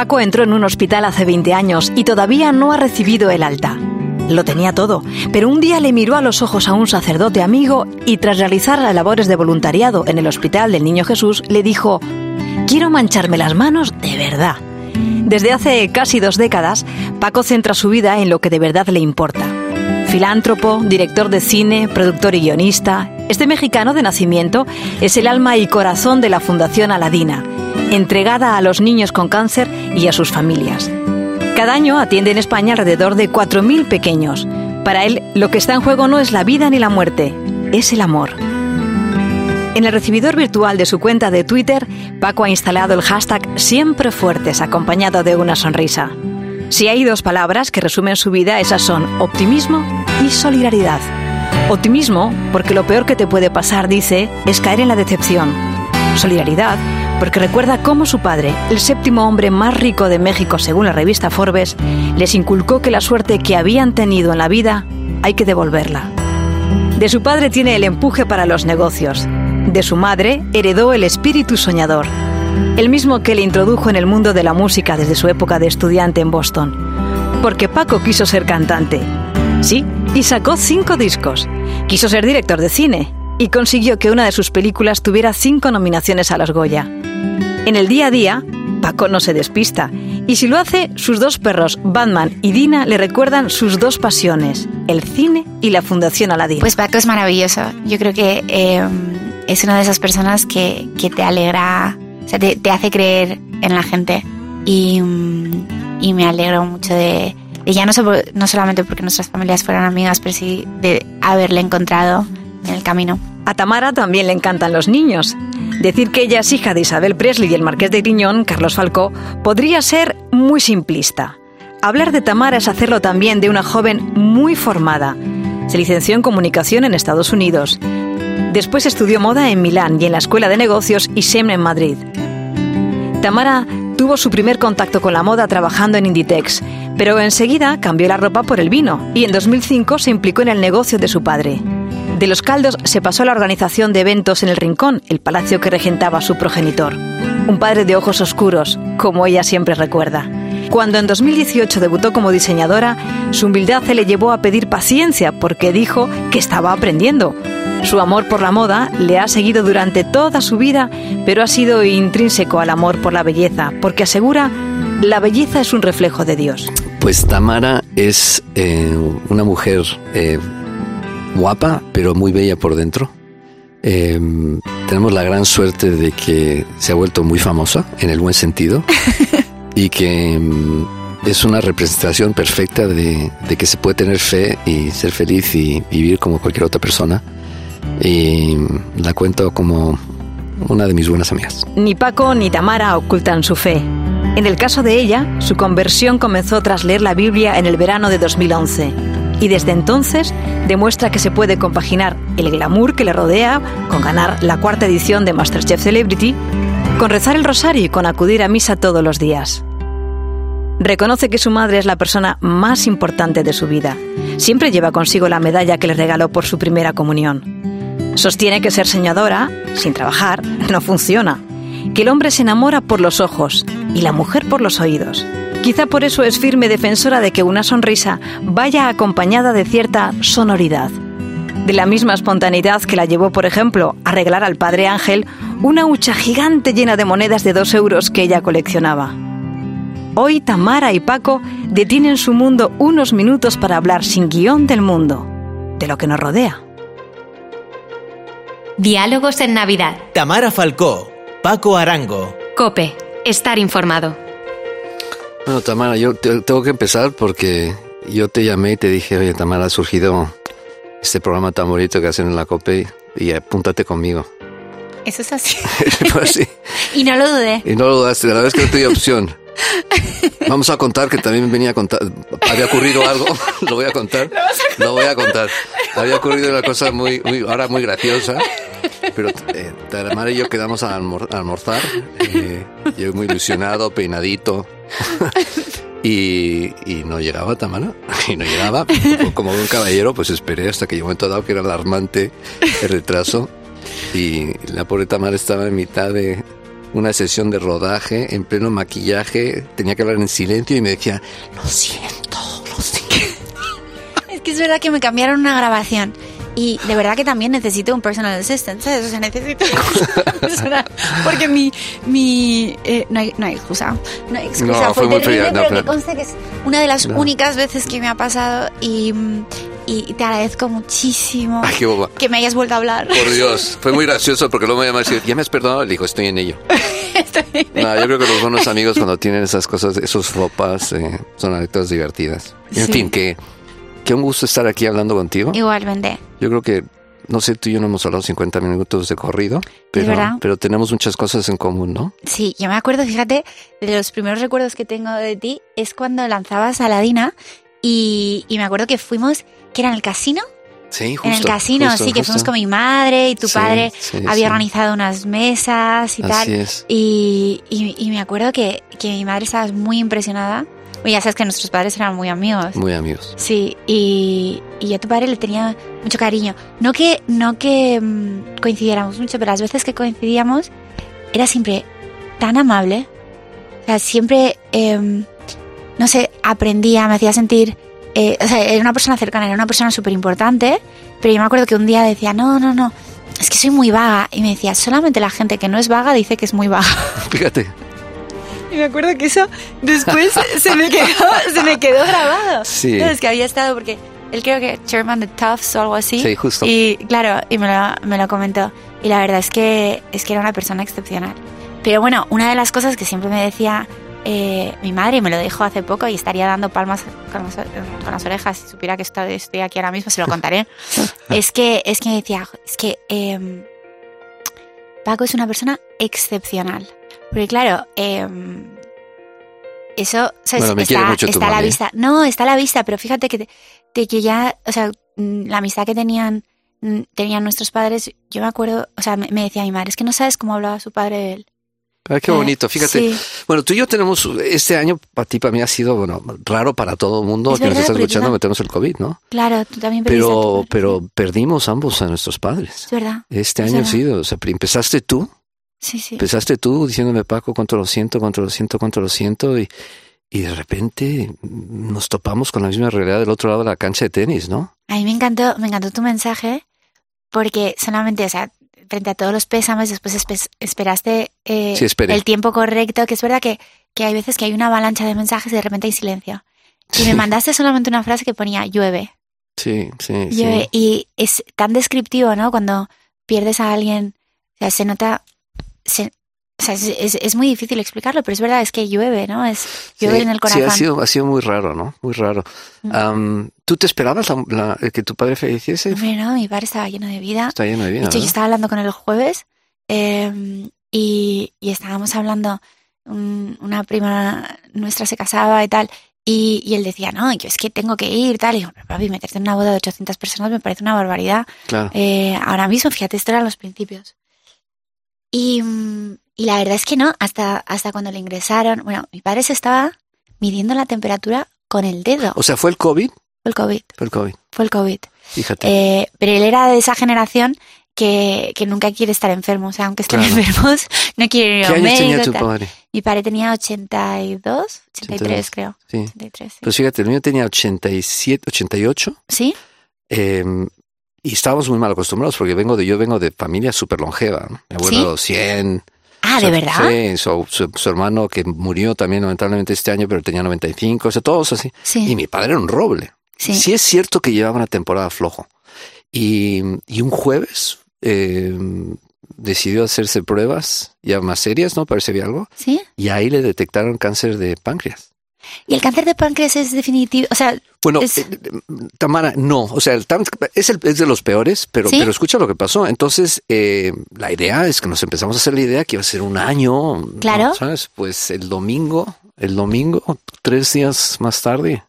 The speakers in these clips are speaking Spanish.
Paco entró en un hospital hace 20 años y todavía no ha recibido el alta. Lo tenía todo, pero un día le miró a los ojos a un sacerdote amigo y tras realizar las labores de voluntariado en el Hospital del Niño Jesús le dijo, quiero mancharme las manos de verdad. Desde hace casi dos décadas, Paco centra su vida en lo que de verdad le importa. Filántropo, director de cine, productor y guionista, este mexicano de nacimiento es el alma y corazón de la Fundación Aladina, entregada a los niños con cáncer y a sus familias. Cada año atiende en España alrededor de 4.000 pequeños. Para él, lo que está en juego no es la vida ni la muerte, es el amor. En el recibidor virtual de su cuenta de Twitter, Paco ha instalado el hashtag Siempre Fuertes, acompañado de una sonrisa. Si hay dos palabras que resumen su vida, esas son optimismo y solidaridad. Optimismo, porque lo peor que te puede pasar, dice, es caer en la decepción. Solidaridad, porque recuerda cómo su padre, el séptimo hombre más rico de México según la revista Forbes, les inculcó que la suerte que habían tenido en la vida hay que devolverla. De su padre tiene el empuje para los negocios. De su madre heredó el espíritu soñador, el mismo que le introdujo en el mundo de la música desde su época de estudiante en Boston. Porque Paco quiso ser cantante. Sí, y sacó cinco discos. Quiso ser director de cine y consiguió que una de sus películas tuviera cinco nominaciones a los Goya. En el día a día, Paco no se despista. Y si lo hace, sus dos perros, Batman y Dina, le recuerdan sus dos pasiones, el cine y la Fundación Aladina. Pues Paco es maravilloso. Yo creo que eh, es una de esas personas que, te alegra, o sea, te, hace creer en la gente. Y, mm, me alegro mucho de, ya no, no solamente porque nuestras familias fueran amigas, pero sí de haberle encontrado en el camino. A Tamara también le encantan los niños. Decir que ella es hija de Isabel Presley y el marqués de Griñón, Carlos Falcó, podría ser muy simplista. Hablar de Tamara es hacerlo también de una joven muy formada. Se licenció en comunicación en Estados Unidos. Después estudió moda en Milán y en la Escuela de Negocios ISEM en Madrid. Tamara tuvo su primer contacto con la moda trabajando en Inditex, pero enseguida cambió la ropa por el vino y en 2005 se implicó en el negocio de su padre. De los caldos se pasó a la organización de eventos en el Rincón, el palacio que regentaba su progenitor. Un padre de ojos oscuros, como ella siempre recuerda. Cuando en 2018 debutó como diseñadora, su humildad se le llevó a pedir paciencia porque dijo que estaba aprendiendo. Su amor por la moda le ha seguido durante toda su vida, pero ha sido intrínseco al amor por la belleza, porque asegura, la belleza es un reflejo de Dios. Pues Tamara es eh, una mujer eh, guapa, pero muy bella por dentro. Em, tenemos la gran suerte de que se ha vuelto muy famosa, en el buen sentido, y que em, es una representación perfecta de, que se puede tener fe y ser feliz y vivir como cualquier otra persona. Y la cuento como una de mis buenas amigas. Ni Paco ni Tamara ocultan su fe. En el caso de ella, su conversión comenzó tras leer la Biblia en el verano de 2011 y desde entonces demuestra que se puede compaginar el glamour que le rodea con ganar la cuarta edición de Masterchef Celebrity, con rezar el rosario y con acudir a misa todos los días. Reconoce que su madre es la persona más importante de su vida. Siempre lleva consigo la medalla que le regaló por su primera comunión. Sostiene que ser soñadora, sin trabajar, no funciona. Que el hombre se enamora por los ojos y la mujer por los oídos. Quizá por eso es firme defensora de que una sonrisa vaya acompañada de cierta sonoridad. De la misma espontaneidad que la llevó, por ejemplo, a regalar al padre Ángel una hucha gigante llena de monedas de dos euros que ella coleccionaba. Hoy Tamara y Paco detienen su mundo unos minutos para hablar sin guion del mundo, de lo que nos rodea. Diálogos en Navidad. Tamara Falcó, Paco Arango. Cope, estar informado. Bueno, Tamara, yo tengo que empezar porque yo te llamé y te dije, oye, Tamara, ha surgido este programa tan bonito que hacen en la COPE y apúntate conmigo. Eso es así. así. y no lo dudé. Y no lo dudaste, la verdad es que no tuve opción. Vamos a contar que también venía a contar, había ocurrido algo, lo voy a contar, lo voy a contar. Había ocurrido una cosa muy, muy ahora muy graciosa, pero eh, y yo quedamos a, almorzar, eh, yo muy ilusionado, peinadito, y, no llegaba Tamara, y no llegaba. Como un caballero, pues esperé hasta que llegó un momento dado que era alarmante el retraso. Y la pobre Tamara estaba en mitad de, una sesión de rodaje en pleno maquillaje, tenía que hablar en silencio y me decía, lo siento, lo siento. Es que es verdad que me cambiaron una grabación. Y de verdad que también necesito un personal assistant, ¿sabes? O sea, necesito una. Porque mi. mi eh, no, hay, no hay excusa. No hay excusa. No, fue fue muy terrible, fría, no, pero que conste que es una de las únicas veces que me ha pasado. Y, mm, y te agradezco muchísimo Ay, qué boba. que me hayas vuelto a hablar. Por Dios, fue muy gracioso porque luego me llamó y decía, ¿ya me has perdonado? Le digo, estoy en ello. Estoy- No, yo creo que los buenos amigos cuando tienen esas cosas, esos fopas, eh, son anécdotas divertidas. En Sí. fin, que, que un gusto estar aquí hablando contigo. Igualmente. Yo creo que, no sé, tú y yo no hemos hablado 50 minutos de corrido, pero, pero tenemos muchas cosas en común, ¿no? Sí, yo me acuerdo, fíjate, de los primeros recuerdos que tengo de ti es cuando lanzabas Aladina y, y me acuerdo que fuimos, que era en el casino, Sí, justo. en el casino, justo, sí, que justo. fuimos con mi madre y tu Sí, padre sí, había sí. organizado unas mesas y Así tal. es. Y, y, y me acuerdo que, que mi madre estaba muy impresionada. Oye, ya sabes que nuestros padres eran muy amigos. Muy amigos. Sí, y, y a tu padre le tenía mucho cariño. No que, no que mm, coincidiéramos mucho, pero las veces que coincidíamos era siempre tan amable. O sea, siempre, em, no sé, aprendía, me hacía sentir... eh, o sea, era una persona cercana, era una persona súper importante, pero yo me acuerdo que un día decía, no, no, no, es que soy muy vaga. Y me decía, solamente la gente que no es vaga dice que es muy vaga. Fíjate. Y me acuerdo que eso después se me quedó, se me quedó grabado. Sí. Es que había estado porque él creo que chairman de Tufts o algo así. Sí, justo. Y claro, y me lo, me lo comentó. Y la verdad es que es que era una persona excepcional. Pero bueno, una de las cosas que siempre me decía eh, mi madre, me lo dijo hace poco, y estaría dando palmas con las, con las orejas si supiera que estoy, estoy aquí ahora mismo, se lo contaré. es que es que me decía, es que em, Paco es una persona excepcional. Porque claro, em, eso está, mucho tu está a la ¿eh? vista. No, está a la vista, pero fíjate que, de que ya, o sea, mm, la amistad que tenían, mm, tenían nuestros padres, yo me acuerdo, o sea, me, me decía mi madre, es que no sabes cómo hablaba su padre de él. Ay, qué Eh, bonito. Fíjate. sí. Bueno, tú y yo tenemos, este año para ti, para mí ha sido, bueno, raro para todo el mundo Es que nos verdad, está porque tú escuchando, metemos el COVID, ¿no? Claro, tú también Pero, pero perdimos ambos a nuestros padres. Es verdad. Este Es año verdad. sí, o sea, empezaste tú, Sí, sí. empezaste tú diciéndome, Paco, cuánto lo siento, cuánto lo siento, cuánto lo siento, y, y de repente nos topamos con la misma realidad del otro lado de la cancha de tenis, ¿no? A mí me encantó, me encantó tu mensaje porque solamente, o sea, frente a todos los pésames, después espe- esperaste eh, Sí, el tiempo correcto, que es verdad que, que hay veces que hay una avalancha de mensajes y de repente hay silencio. Y Sí. me mandaste solamente una frase que ponía llueve, Sí, sí, llueve. sí. Y es tan descriptivo, ¿no? Cuando pierdes a alguien, o sea, se nota, se- o sea, es, es- es muy difícil explicarlo, pero es verdad, es que llueve, ¿no? Es llueve Sí, en el Sí, corazón. ha sido, ha sido muy raro, ¿no? Muy raro. Am, ¿Tú te esperabas la- la- que tu padre falleciese? Hombre, no, mi padre estaba lleno de vida. Está lleno de vida, De hecho, yo ¿verdad? estaba hablando con él el jueves eh, y, y estábamos hablando, un- una prima nuestra se casaba y tal, y, y él decía, no, yo es que tengo que ir, tal. Y pero papi, meterte en una boda de 800 personas me parece una barbaridad. Claro. Eh, ahora mismo, fíjate, esto eran los principios. Y, mm, y la verdad es que no, hasta, hasta cuando le ingresaron, bueno, mi padre se estaba midiendo la temperatura con el dedo. O sea, ¿fue el COVID? Fue el COVID, Fue el COVID. fue el COVID. Fíjate. Eh, pero él era de esa generación que, que nunca quiere estar enfermo. O sea, aunque estén Claro. enfermos, no quiere ir ¿Qué a un años tenía médico. tu padre? Mi padre tenía 82, 83 82. creo. Sí. 83, sí. Pues fíjate, el mío tenía 87, 88. ¿Sí? eh, y estábamos muy mal acostumbrados porque vengo de, yo vengo de familia súper longeva. Mi abuelo 100. Ah, ¿de verdad? Sí, su, su- su hermano que murió también lamentablemente este año, pero tenía 95, o sea, todos así. Sí. Y mi padre era un roble. Sí. Sí es cierto que llevaba una temporada flojo. Y, y un jueves eh, decidió hacerse pruebas ya más serias, ¿no? Parece había algo. ¿Sí? Y ahí le detectaron cáncer de páncreas. ¿Y el cáncer de páncreas es definitivo? O sea, Bueno, Es- eh, Tamara, no, o sea, el es, el, es de los peores, pero, ¿Sí? pero escucha lo que pasó. Entonces, eh, la idea es que nos empezamos a hacer la idea que iba a ser un año. ¿no? Claro. ¿Sabes? Pues el domingo, el domingo, tres días más tarde,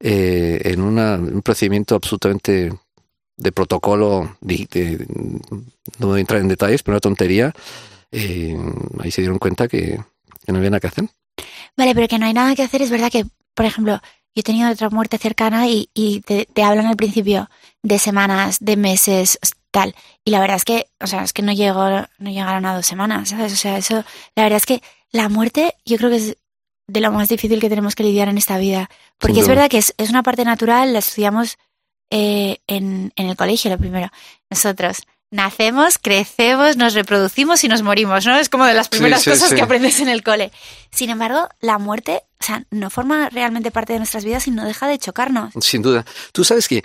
eh, en una- un procedimiento absolutamente de protocolo, de- de- no voy a entrar en detalles, pero una tontería, eh, ahí se dieron cuenta que, que no había nada que hacer. Vale, pero que no hay nada que hacer. Es verdad que, por ejemplo, yo he tenido otra muerte cercana y, y te, te hablan al principio de semanas, de meses. tal. Y la verdad es que, o sea, es que no llegó, no llegaron a dos semanas, ¿sabes? O sea, eso, la verdad es que la muerte yo creo que es de lo más difícil que tenemos que lidiar en esta vida. Porque es verdad que es, es una parte natural, la estudiamos eh, en, en el colegio, lo primero. Nosotros nacemos, crecemos, nos reproducimos y nos morimos, ¿no? Es como de las primeras sí, cosas sí. que aprendes en el cole. Sin embargo, la muerte, o sea, no forma realmente parte de nuestras vidas y no deja de chocarnos. Sin duda. Tú sabes que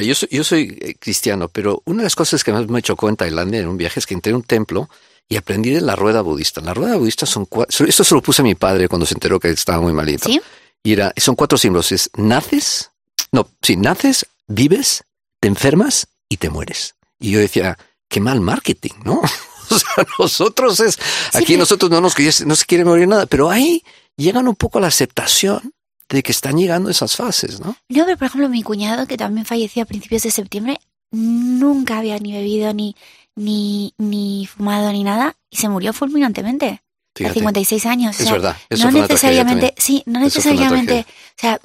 yo soy, yo soy eh, cristiano, pero una de las cosas que más me chocó en Tailandia en un viaje es que entré a un templo y aprendí de la rueda budista. La rueda budista son cuatro, esto se lo puse a mi padre cuando se enteró que estaba muy malito. ¿Sí? Y era, son cuatro símbolos. Es naces, no, sí, naces, vives, te enfermas y te mueres. Y yo decía, qué mal marketing, ¿no? O sea, nosotros es, aquí pero- nosotros no nos no se quiere morir nada, pero ahí llegan un poco a la aceptación de que están llegando esas fases, ¿no? No, pero por ejemplo, mi cuñado, que también falleció a principios de septiembre, nunca había ni bebido, ni, ni, ni fumado, ni nada, y se murió fulminantemente. A Fíjate. 56 años. o Es sea, verdad. Eso no fue necesariamente, sí, no necesariamente, o sea,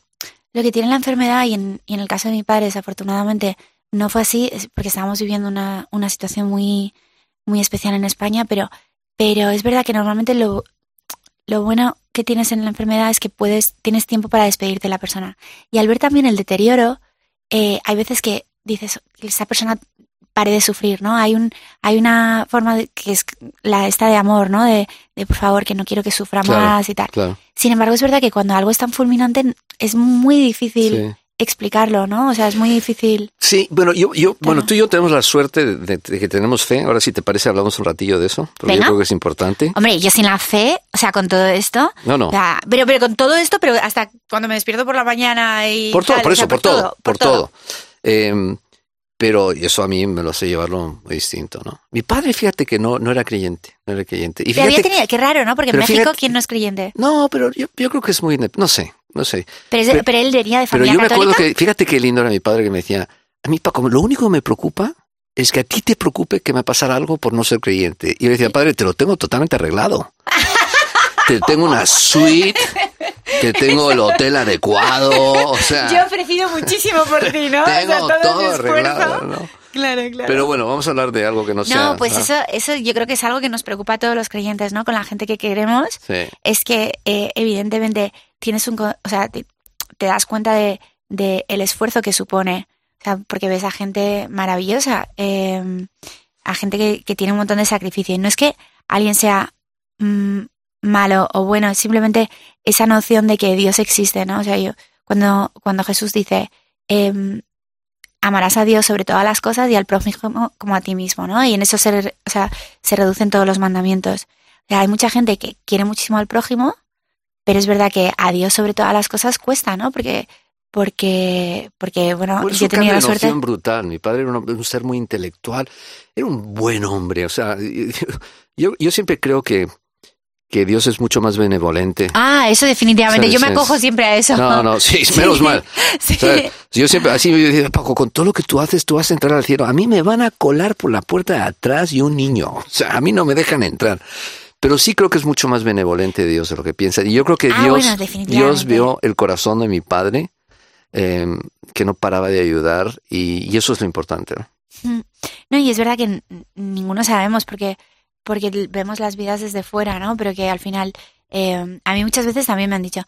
lo que tiene la enfermedad y en, y en el caso de mi padre, desafortunadamente, no fue así, porque estábamos viviendo una, una situación muy, muy especial en España, pero, pero es verdad que normalmente lo, lo bueno que tienes en la enfermedad es que puedes, tienes tiempo para despedirte de la persona. Y al ver también el deterioro, eh, hay veces que dices, esa persona pare de sufrir, ¿no? Hay un, hay una forma de- que es la esta de amor, ¿no? De, de por favor, que no quiero que sufra Claro, más y tal. Claro. Sin embargo, es verdad que cuando algo es tan fulminante es muy difícil Sí. Explicarlo, ¿no? O sea, es muy difícil. Sí, bueno, yo, yo, bueno, tú y yo tenemos la suerte de, de- de que tenemos fe. Ahora, si te parece, hablamos un ratillo de eso, porque Venga. yo creo que es importante. Hombre, yo sin la fe, o sea, con todo esto, No, no. o sea, pero, pero con todo esto, pero hasta cuando me despierto por la mañana y. Por todo, tal, por o eso, sea, por, todo, por todo. Eh, pero eso a mí me lo sé llevarlo muy distinto, ¿no? Mi padre, fíjate que no, no era creyente, no era creyente. Y Pero había fíjate, tenido, qué raro, ¿no? Porque en pero México, fíjate- ¿quién no es creyente? no, pero yo, yo creo que es muy, no sé, no sé. Pero, es Pero- pero él venía de Pero familia yo me acuerdo católica. que, fíjate qué lindo era mi padre que me decía, a mí Paco, lo único que me preocupa es que a ti te preocupe que me pasara algo por no ser creyente. Y yo le decía, padre, te lo tengo totalmente arreglado. te tengo una suite, te tengo el hotel adecuado, o sea, Yo he ofrecido muchísimo por ti, ¿no? tengo todo arreglado, ¿no? Claro, claro. Pero bueno, vamos a hablar de algo que no sea... no, pues ah, eso, eso yo creo que es algo que nos preocupa a todos los creyentes, ¿no? Con la gente que queremos. Sí, es que eh, evidentemente tienes un, co- o sea, te, te das cuenta de, de el esfuerzo que supone, o sea, porque ves a gente maravillosa, eh, a gente que, que tiene un montón de sacrificio. Y no es que alguien sea mm, malo o bueno, es simplemente esa noción de que Dios existe, ¿no? O sea, yo cuando cuando Jesús dice em, amarás a Dios sobre todas las cosas y al prójimo como, como a ti mismo, ¿no? Y en eso se, o sea, se reducen todos los mandamientos. O sea, hay mucha gente que quiere muchísimo al prójimo, pero es verdad que a Dios sobre todas las cosas cuesta, ¿no? Porque, porque, porque bueno, Por eso yo cambia la suerte. noción brutal. Mi padre era un, un ser muy intelectual, era un buen hombre. O sea, yo, yo siempre creo que, que Dios es mucho más benevolente. Ah, eso definitivamente. Yo me acojo siempre a eso. No, no, sí, menos mal. Sí. Yo siempre, así yo decía, Paco, con todo lo que tú haces, tú vas a entrar al cielo. A mí me van a colar por la puerta de atrás y un niño. O sea, a mí no me dejan entrar. Pero sí creo que es mucho más benevolente Dios de lo que piensa. Y yo creo que Ah, Dios, bueno. Dios vio el corazón de mi padre, eh, que no paraba de ayudar, y, y eso es lo importante. ¿no? Mm. No, y es verdad que ninguno sabemos porque, porque vemos las vidas desde fuera, ¿no? Pero que al final, eh, a mí muchas veces también me han dicho,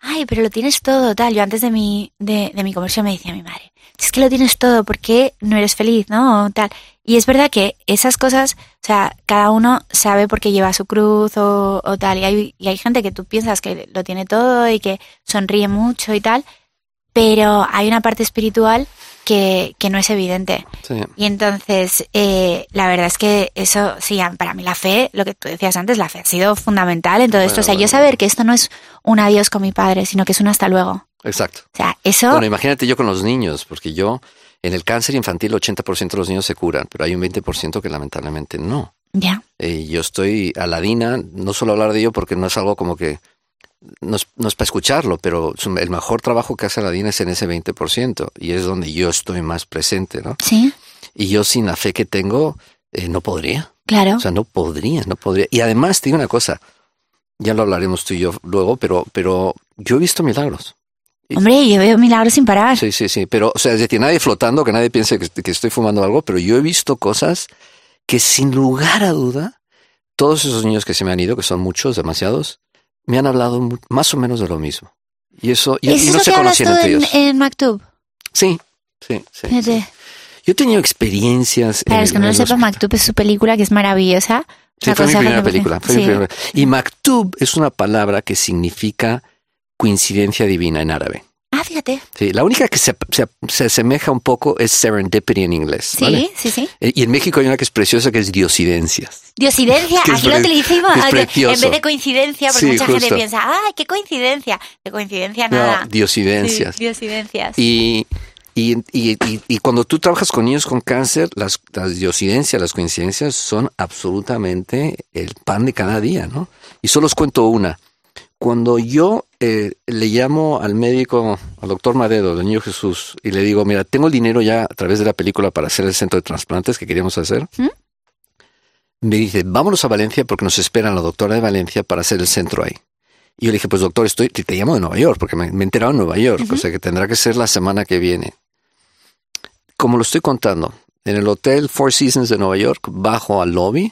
ay, pero lo tienes todo, tal. Yo antes de mi, de, mi conversión me decía mi madre, es que lo tienes todo, ¿por qué no eres feliz, no? Tal. Y es verdad que esas cosas, o sea, cada uno sabe por qué lleva su cruz o, o tal. Y hay, y hay gente que tú piensas que lo tiene todo y que sonríe mucho y tal, pero hay una parte espiritual que, que no es evidente. Sí. Y entonces, eh, la verdad es que eso, sí, para mí la fe, lo que tú decías antes, la fe ha sido fundamental en todo esto. O sea, yo saber que esto no es un adiós con mi padre, sino que es un hasta luego. Exacto. O sea, eso, Bueno, imagínate yo con los niños, porque yo, en el cáncer infantil, 80% de los niños se curan, pero hay un 20% que lamentablemente no. ya. Eh, yo estoy aladina, no solo hablar de ello porque no es algo como que no es, no es para escucharlo, pero el mejor trabajo que hace Aladina es en ese 20% y es donde yo estoy más presente, ¿no? Sí, Y yo sin la fe que tengo, eh, no podría. claro. O sea, no podría, no podría. Y además, te digo una cosa, ya lo hablaremos tú y yo luego, pero, pero yo he visto milagros. Hombre, yo veo milagros sin parar. Sí, sí, sí. Pero, o sea, es decir, nadie flotando, que nadie piense que, que estoy fumando algo, pero yo he visto cosas que sin lugar a duda, todos esos niños que se me han ido, que son muchos, demasiados, me han hablado más o menos de lo mismo. Y eso, y, ¿Es y no eso se conocían entre en, ellos. en Mactub? Sí, sí, sí. Fíjate. Yo he tenido experiencias. Para los que no lo sepan. Mactub es su película que es maravillosa. Sí, fue mi primera película. fue mi sí. primera- Y Maktub es una palabra que significa coincidencia divina en árabe. Ah, fíjate. Sí, la única que se, se, se asemeja un poco es serendipity en inglés. Sí, ¿vale? sí, sí. Eh, Y en México hay una que es preciosa que es diosidencias. Diosidencia, aquí lo utilizamos en vez de coincidencia, porque Sí, mucha gente piensa, ¡ay, qué coincidencia! De coincidencia nada. No, diosidencias. Sí, diosidencias. Y, y, y, y- y cuando tú trabajas con niños con cáncer, las, las diosidencias, las coincidencias son absolutamente el pan de cada día, ¿no? Y solo os cuento una. Cuando yo eh, le llamo al médico, al doctor Madedo, del Niño Jesús, y le digo, mira, tengo el dinero ya a través de la película para hacer el centro de trasplantes que queríamos hacer, ¿Mm? me dice, vámonos a Valencia porque nos esperan la doctora de Valencia para hacer el centro ahí. Y yo le dije, pues doctor, estoy, te, te llamo de Nueva York, porque me, me he enterado en Nueva York, o sea que tendrá que ser la semana que viene. Como lo estoy contando, en el hotel Four Seasons de Nueva York, bajo al lobby,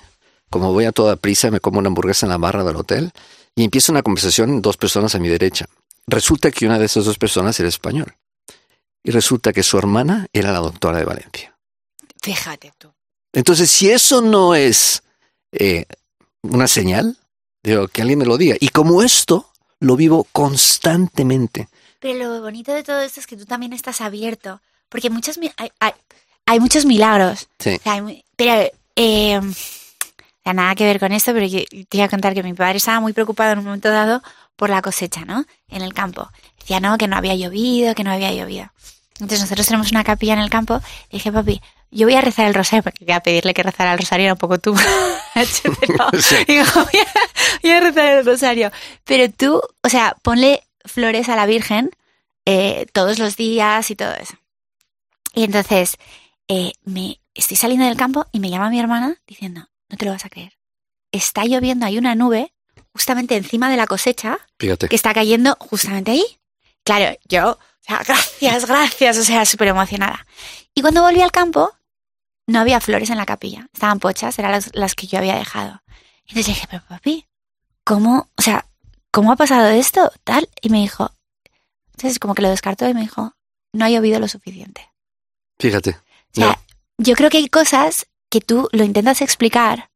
como voy a toda prisa, me como una hamburguesa en la barra del hotel y empieza una conversación, dos personas a mi derecha. Resulta que una de esas dos personas era español. Y resulta que su hermana era la doctora de Valencia. Fíjate tú. Entonces, si eso no es eh, una señal, digo, que alguien me lo diga. Y como esto lo vivo constantemente. Pero lo bonito de todo esto es que tú también estás abierto. Porque muchos, mi- hay, hay, hay muchos milagros. Sí. O sea, hay mu- pero, eh, nada que ver con esto, pero yo te iba a contar que mi padre estaba muy preocupado en un momento dado por la cosecha, ¿no? En el campo. Decía, no, que no había llovido, que no había llovido. Entonces nosotros tenemos una capilla en el campo. Le dije, papi, yo voy a rezar el rosario, porque iba a pedirle que rezara el rosario era un poco tú. Pero, Sí. digo, voy, a, voy a rezar el rosario. Pero tú, o sea, ponle flores a la Virgen eh, todos los días y todo eso. Y entonces eh, me estoy saliendo del campo y me llama mi hermana diciendo, no te lo vas a creer. Está lloviendo, hay una nube justamente encima de la cosecha Fíjate. que está cayendo justamente ahí. Claro, yo, o sea, gracias, gracias, o sea, súper emocionada. Y cuando volví al campo, no había flores en la capilla, estaban pochas, eran las, las que yo había dejado. Entonces dije, pero papi, ¿cómo, o sea, cómo ha pasado esto? Tal, y me dijo, entonces como que lo descartó y me dijo, no ha llovido lo suficiente. Fíjate. O sea, No. yo creo que hay cosas que tú lo intentas explicar.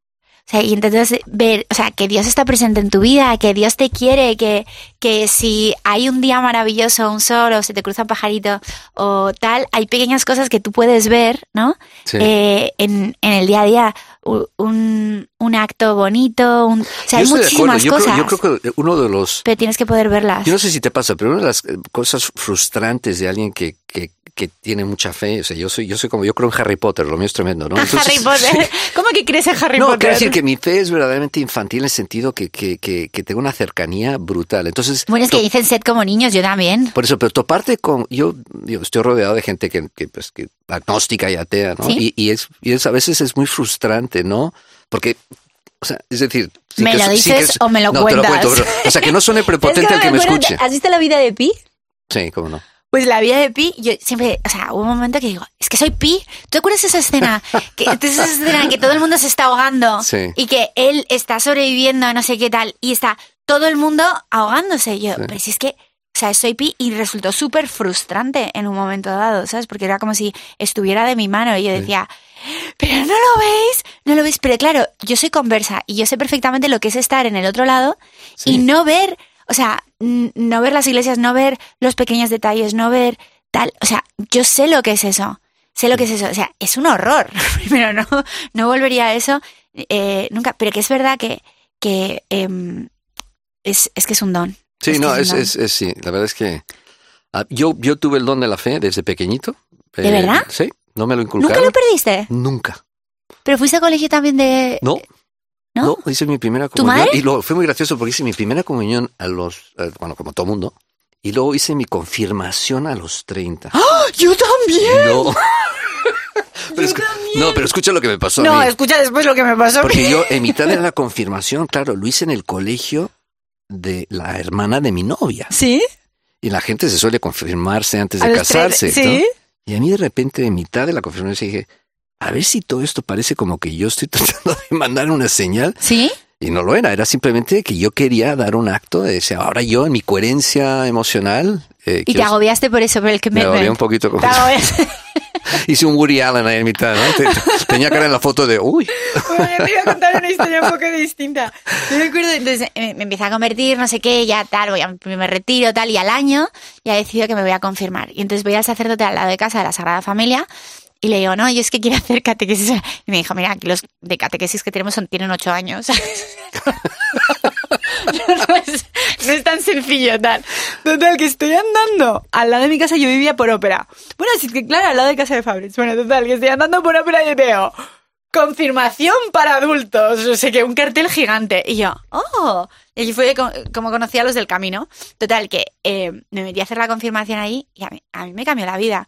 O sea, y intentas ver, o sea, que Dios está presente en tu vida, que Dios te quiere, que, que si hay un día maravilloso, un sol, o se te cruza un pajarito, o tal, hay pequeñas cosas que tú puedes ver, ¿no? Sí. Eh, en, en el día a día, un, un acto bonito, un, o sea, hay muchísimas Yo cosas, creo, yo creo que uno de los pero tienes que poder verlas. Yo no sé si te pasa, pero una de las eh, cosas frustrantes de alguien que, que, que tiene mucha fe, o sea, yo soy, yo soy como, yo creo en Harry Potter, lo mío es tremendo, ¿no? Entonces- Harry Potter. ¿Cómo que crees en Harry no, Potter? quiero decir que mi fe es verdaderamente infantil en el sentido que, que, que, que tengo una cercanía brutal. Entonces, Bueno, es que dicen sed como niños, yo también. por eso, pero toparte con, yo, yo estoy rodeado de gente que, que, pues, que agnóstica y atea, ¿no? Sí. Y, y es, y es a veces es muy frustrante, ¿no? Porque, o sea, es decir, ¿Me que lo que dices su- o me lo no, te lo cuentas? cuento, pero, o sea, que no suene prepotente al que me escuche. ¿Has visto la vida de Pi? Sí, cómo no. Pues la vida de Pi, yo siempre, o sea, hubo un momento que digo, es que soy Pi. ¿Tú te acuerdas de esa escena? Que, de esa escena en que todo el mundo se está ahogando Sí. y que él está sobreviviendo, no sé qué tal, y está todo el mundo ahogándose. Yo, pero si es que, o sea, soy Pi y resultó súper frustrante en un momento dado, ¿sabes? Porque era como si estuviera de mi mano y yo decía, pero no lo veis, no lo veis. Pero claro, yo soy conversa y yo sé perfectamente lo que es estar en el otro lado y no ver, o sea, no ver las iglesias, no ver los pequeños detalles, no ver tal, o sea, yo sé lo que es eso, sé lo que es eso, o sea, es un horror. Primero, no, no volvería a eso eh, nunca, pero que es verdad que, que em, es, es que es un don. Sí, Es no, es es, es, sí, la verdad es que ah, yo, yo tuve el don de la fe desde pequeñito. ¿De verdad? Sí, no me lo ¿Nunca inculcaron. lo perdiste? Nunca. ¿Pero fuiste a colegio también de...? No, ¿No? no, hice mi primera ¿Tu comunión. madre? Y luego fue muy gracioso porque hice mi primera comunión a los, eh, bueno, como todo mundo. Y luego hice mi confirmación a los 30. ¡Ah! ¡Yo también! No. pero escu- no, pero escucha lo que me pasó a No, mí. escucha después lo que me pasó. a mí. Porque yo, en mitad de la confirmación, claro, lo hice en el colegio de la hermana de mi novia. ¿Sí? Y la gente se suele confirmarse antes A de casarse. tres- ¿no? ¿sí? Y a mí de repente, en mitad de la confirmación, dije, a ver si todo esto parece como que yo estoy tratando de mandar una señal. ¿Sí? Y no lo era, era simplemente que yo quería dar un acto de decir, ahora yo en mi coherencia emocional. eh, Y te agobiaste por eso, por el que me me... agobié me- un poquito con Te agobiaste. Hice un Woody Allen ahí en mitad, ¿no? Te- Tenía cara en la foto de, uy, Bueno, yo te iba a contar una historia un poco distinta. Yo me acuerdo, entonces eh, me empieza a convertir, no sé qué, ya tal, voy a primer retiro, tal, y al año ya decido que me voy a confirmar. Y entonces voy al sacerdote al lado de casa de la Sagrada Familia y le digo, no, yo es que quiero hacer catequesis. Y me dijo, mira, aquí los de catequesis que tenemos son, tienen ocho años. no, es, tan sencillo, tal. Total, que estoy andando al lado de mi casa, yo vivía por ópera. Bueno, sí que claro, al lado de casa de Fabriz. Bueno, total, que estoy andando por ópera y veo confirmación para adultos, no sé qué, un cartel gigante. Y yo, oh, y allí fue co- como conocí a los del camino. Total, que eh, me metí a hacer la confirmación ahí y a mí, a mí me cambió la vida.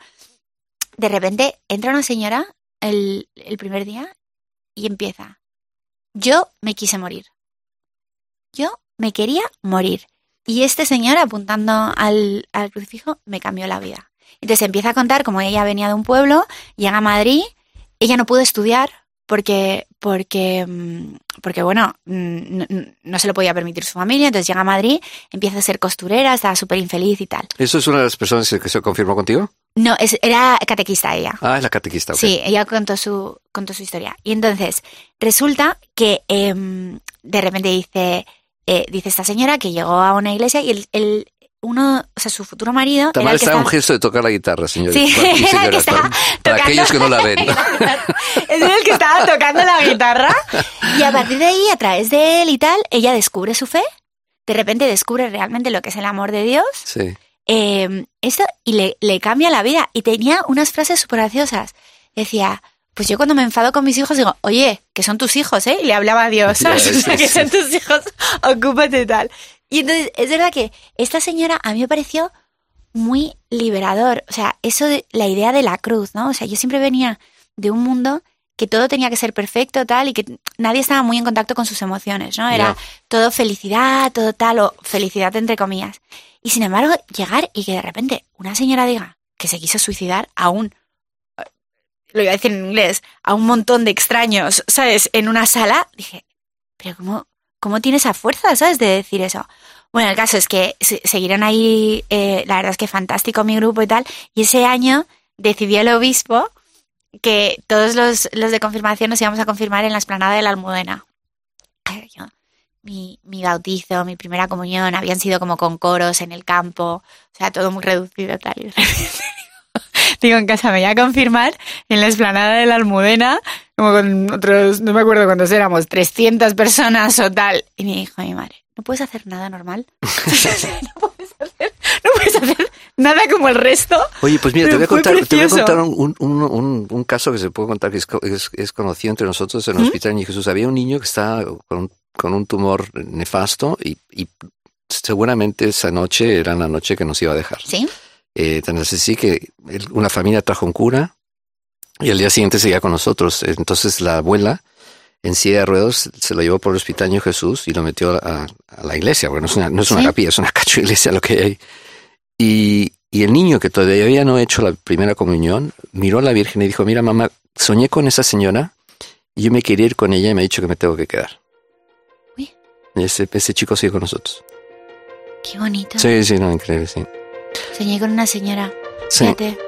De repente entra una señora el, el primer día y empieza. Yo me quise morir. Yo me quería morir. Y este señor apuntando al, al crucifijo me cambió la vida. Entonces empieza a contar cómo ella venía de un pueblo, llega a Madrid, ella no pudo estudiar porque, porque, mm, porque bueno, mm, no, no se lo podía permitir su familia, entonces llega a Madrid, empieza a ser costurera, estaba súper infeliz y tal. ¿eso es una de las personas que se confirmó contigo? No, es- era catequista ella. Ah, es la catequista. ok. Sí, ella contó su, contó su historia. Y entonces, resulta que em, de repente dice, eh, dice esta señora que llegó a una iglesia y el, el- uno, o sea, su futuro marido Tamara está en un gesto de tocar la guitarra, señores. Sí, y era el señoras, que estaba para, para tocando- aquellos que no la ven. es el que estaba tocando la guitarra. Y a partir de ahí, a través de él y tal, ella descubre su fe. De repente descubre realmente lo que es el amor de Dios. Sí. Eh, esto, y le, le cambia la vida. Y tenía unas frases súper graciosas. Decía, pues yo cuando me enfado con mis hijos digo, oye, que son tus hijos, ¿eh? Y le hablaba a Dios, ¿sabes? O sea, que son tus hijos, ocúpate tal. Y entonces, es verdad que esta señora a mí me pareció muy liberador. O sea, eso de la idea de la cruz, ¿no? O sea, yo siempre venía de un mundo que todo tenía que ser perfecto, tal, y que nadie estaba muy en contacto con sus emociones, ¿no? Era todo felicidad, todo tal, o felicidad entre comillas. Y sin embargo, llegar y que de repente una señora diga que se quiso suicidar a un, lo iba a decir en inglés, a un montón de extraños, ¿sabes? En una sala, dije, pero ¿cómo, cómo tiene esa fuerza, ¿sabes? De decir eso. Bueno, el caso es que se- siguieron ahí, eh, la verdad es que fantástico mi grupo y tal, y ese año decidió el obispo que todos los, los de confirmación nos íbamos a confirmar en la esplanada de la Almudena. Mi, mi bautizo, mi primera comunión, habían sido como con coros en el campo, o sea, todo muy reducido tal. Y digo, en casa me voy a confirmar en la esplanada de la Almudena, como con otros, no me acuerdo cuántos éramos, 300 personas o tal. Y me dijo mi madre, ¿no puedes hacer nada normal? no, puedes hacer, no puedes hacer nada como el resto. Oye, pues mira, te voy a contar, te voy a contar un, un, un- un caso que se puede contar que es, es- es conocido entre nosotros en el Hospital Niño Jesús. Había un niño que estaba con, un- con un tumor nefasto y, y seguramente esa noche era la noche que nos iba a dejar. Sí, Eh, tan así que una familia trajo un cura y al día siguiente seguía con nosotros. Entonces la abuela en silla de ruedas se lo llevó por el Hospital Jesús y lo metió a, a la iglesia. Bueno, no es una, no es una Sí. capilla, es una cacho iglesia lo que hay ahí. Y, y el niño que todavía no ha hecho la primera comunión miró a la Virgen y dijo, mira mamá, soñé con esa señora y yo me quería ir con ella y me ha dicho que me tengo que quedar. Uy. Y ese, ese chico sigue con nosotros. qué bonito. Sí, sí, no, increíble, sí. Soñé con una señora. Sí. Fíjate.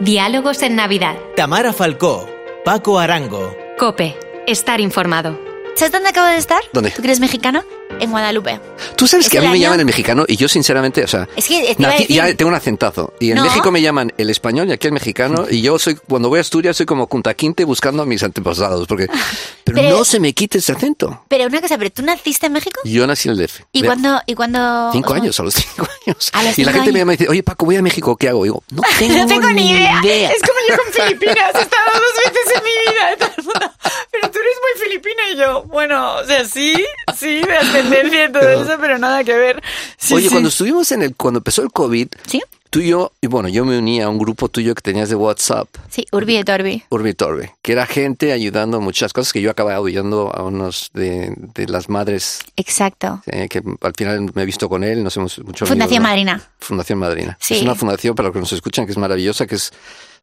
Diálogos en Navidad. Tamara Falcó, Paco Arango. Cope. Estar informado. ¿Sabes dónde acabo de estar? ¿Dónde? ¿Tú que eres mexicano? En Guadalupe. Tú sabes Es que a mí el me año- llaman el mexicano y yo sinceramente, o sea, Es que te iba a nací- ya tengo un acentazo. Y en No. México me llaman el español y aquí el mexicano. Y yo soy, cuando voy a Asturias, soy como Cuntaquinte buscando a mis antepasados. Porque, pero, Pero- no se me quite ese acento. Pero una cosa, ¿pero tú naciste en México? Yo nací en el DF. ¿Y cuando, y cuando Cinco os- años, a los cinco años. A los y la cinco gente me años. llama y dice, oye Paco, voy a México, ¿qué hago? Y digo, no tengo, No tengo ni idea. idea. Es como yo con Filipinas. He estado dos veces en mi vida. de todo el mundo, Pero tú eres muy filipina y yo, bueno, o sea, sí, sí, de ascendencia y todo eso, pero nada que ver. Sí, Oye, sí. cuando estuvimos en el, cuando empezó el COVID, ¿Sí? tú y yo, y bueno, yo me uní a un grupo tuyo que tenías de WhatsApp, Sí, Urbi et Orbi. Urbi Torbe, que era gente ayudando a muchas cosas que yo acababa ayudando a unos de, de las madres, Exacto. eh, que al final me he visto con él, nos hemos mucho Fundación amigos, ¿no? Madrina. Fundación Madrina. Sí. Es una fundación para los que nos escuchan que es maravillosa, que es,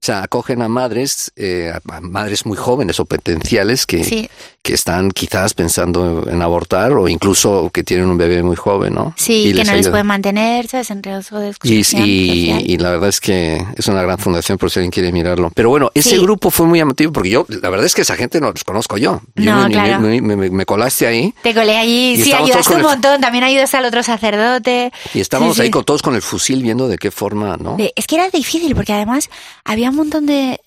o sea, acogen a madres, eh, a madres muy jóvenes o potenciales que, Sí. Que están quizás pensando en abortar o incluso que tienen un bebé muy joven, ¿no? Sí, Y que no les pueden mantener, ¿sabes? En riesgo de exclusión y- la verdad es que es una gran fundación por si alguien quiere mirarlo. Pero bueno, ese Sí. grupo fue muy emotivo porque yo, la verdad es que esa gente no los conozco yo. Yo No, me, claro. me- me- me- me colaste ahí Te colé allí, sí, ayudaste un el- montón, también ayudaste al otro sacerdote. y estábamos Sí, ahí sí. con todos con el fusil viendo de qué forma, ¿no? Es que era difícil porque además había un montón de,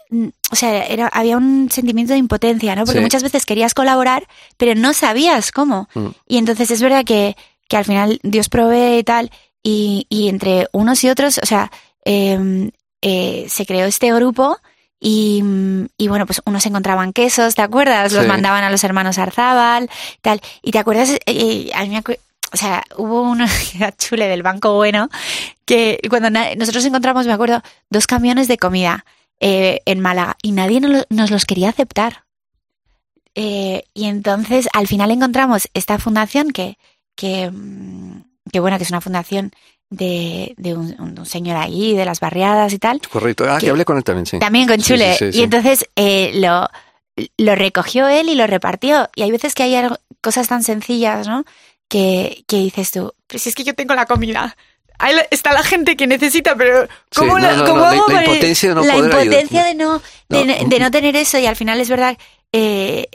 o sea, era, había un sentimiento de impotencia, ¿no? Porque Sí. muchas veces querías colaborar, pero no sabías cómo. Mm. Y entonces es verdad que, que al final Dios provee y tal, y, y entre unos y otros, o sea, eh, eh, se creó este grupo. Y, y bueno, pues unos encontraban quesos, ¿te acuerdas? Los Sí. mandaban a los hermanos Arzábal, tal. Y te acuerdas, Eh, eh, a mí me acu- o sea, hubo era chule del Banco Bueno, que cuando nosotros encontramos, me acuerdo, dos camiones de comida eh, en Málaga y nadie nos, lo- nos los quería aceptar. Eh, y entonces al final encontramos esta fundación que, que, mm, que bueno, que es una fundación de, de un, un- señor ahí, de las barriadas y tal, Correcto. Ah, que que- hablé con él también, sí. también con Chule. sí, sí, sí. Y entonces eh, lo, lo recogió él y lo repartió. Y hay veces que hay cosas tan sencillas, ¿no? Que, que dices tú, pero si es que yo tengo la comida. Ahí la- está la gente que necesita, pero ¿cómo, Sí, la, no, no, cómo no, la- hago la para- impotencia de no la poder impotencia ayudar. de no, de, No. no- de no tener eso y al final es verdad eh,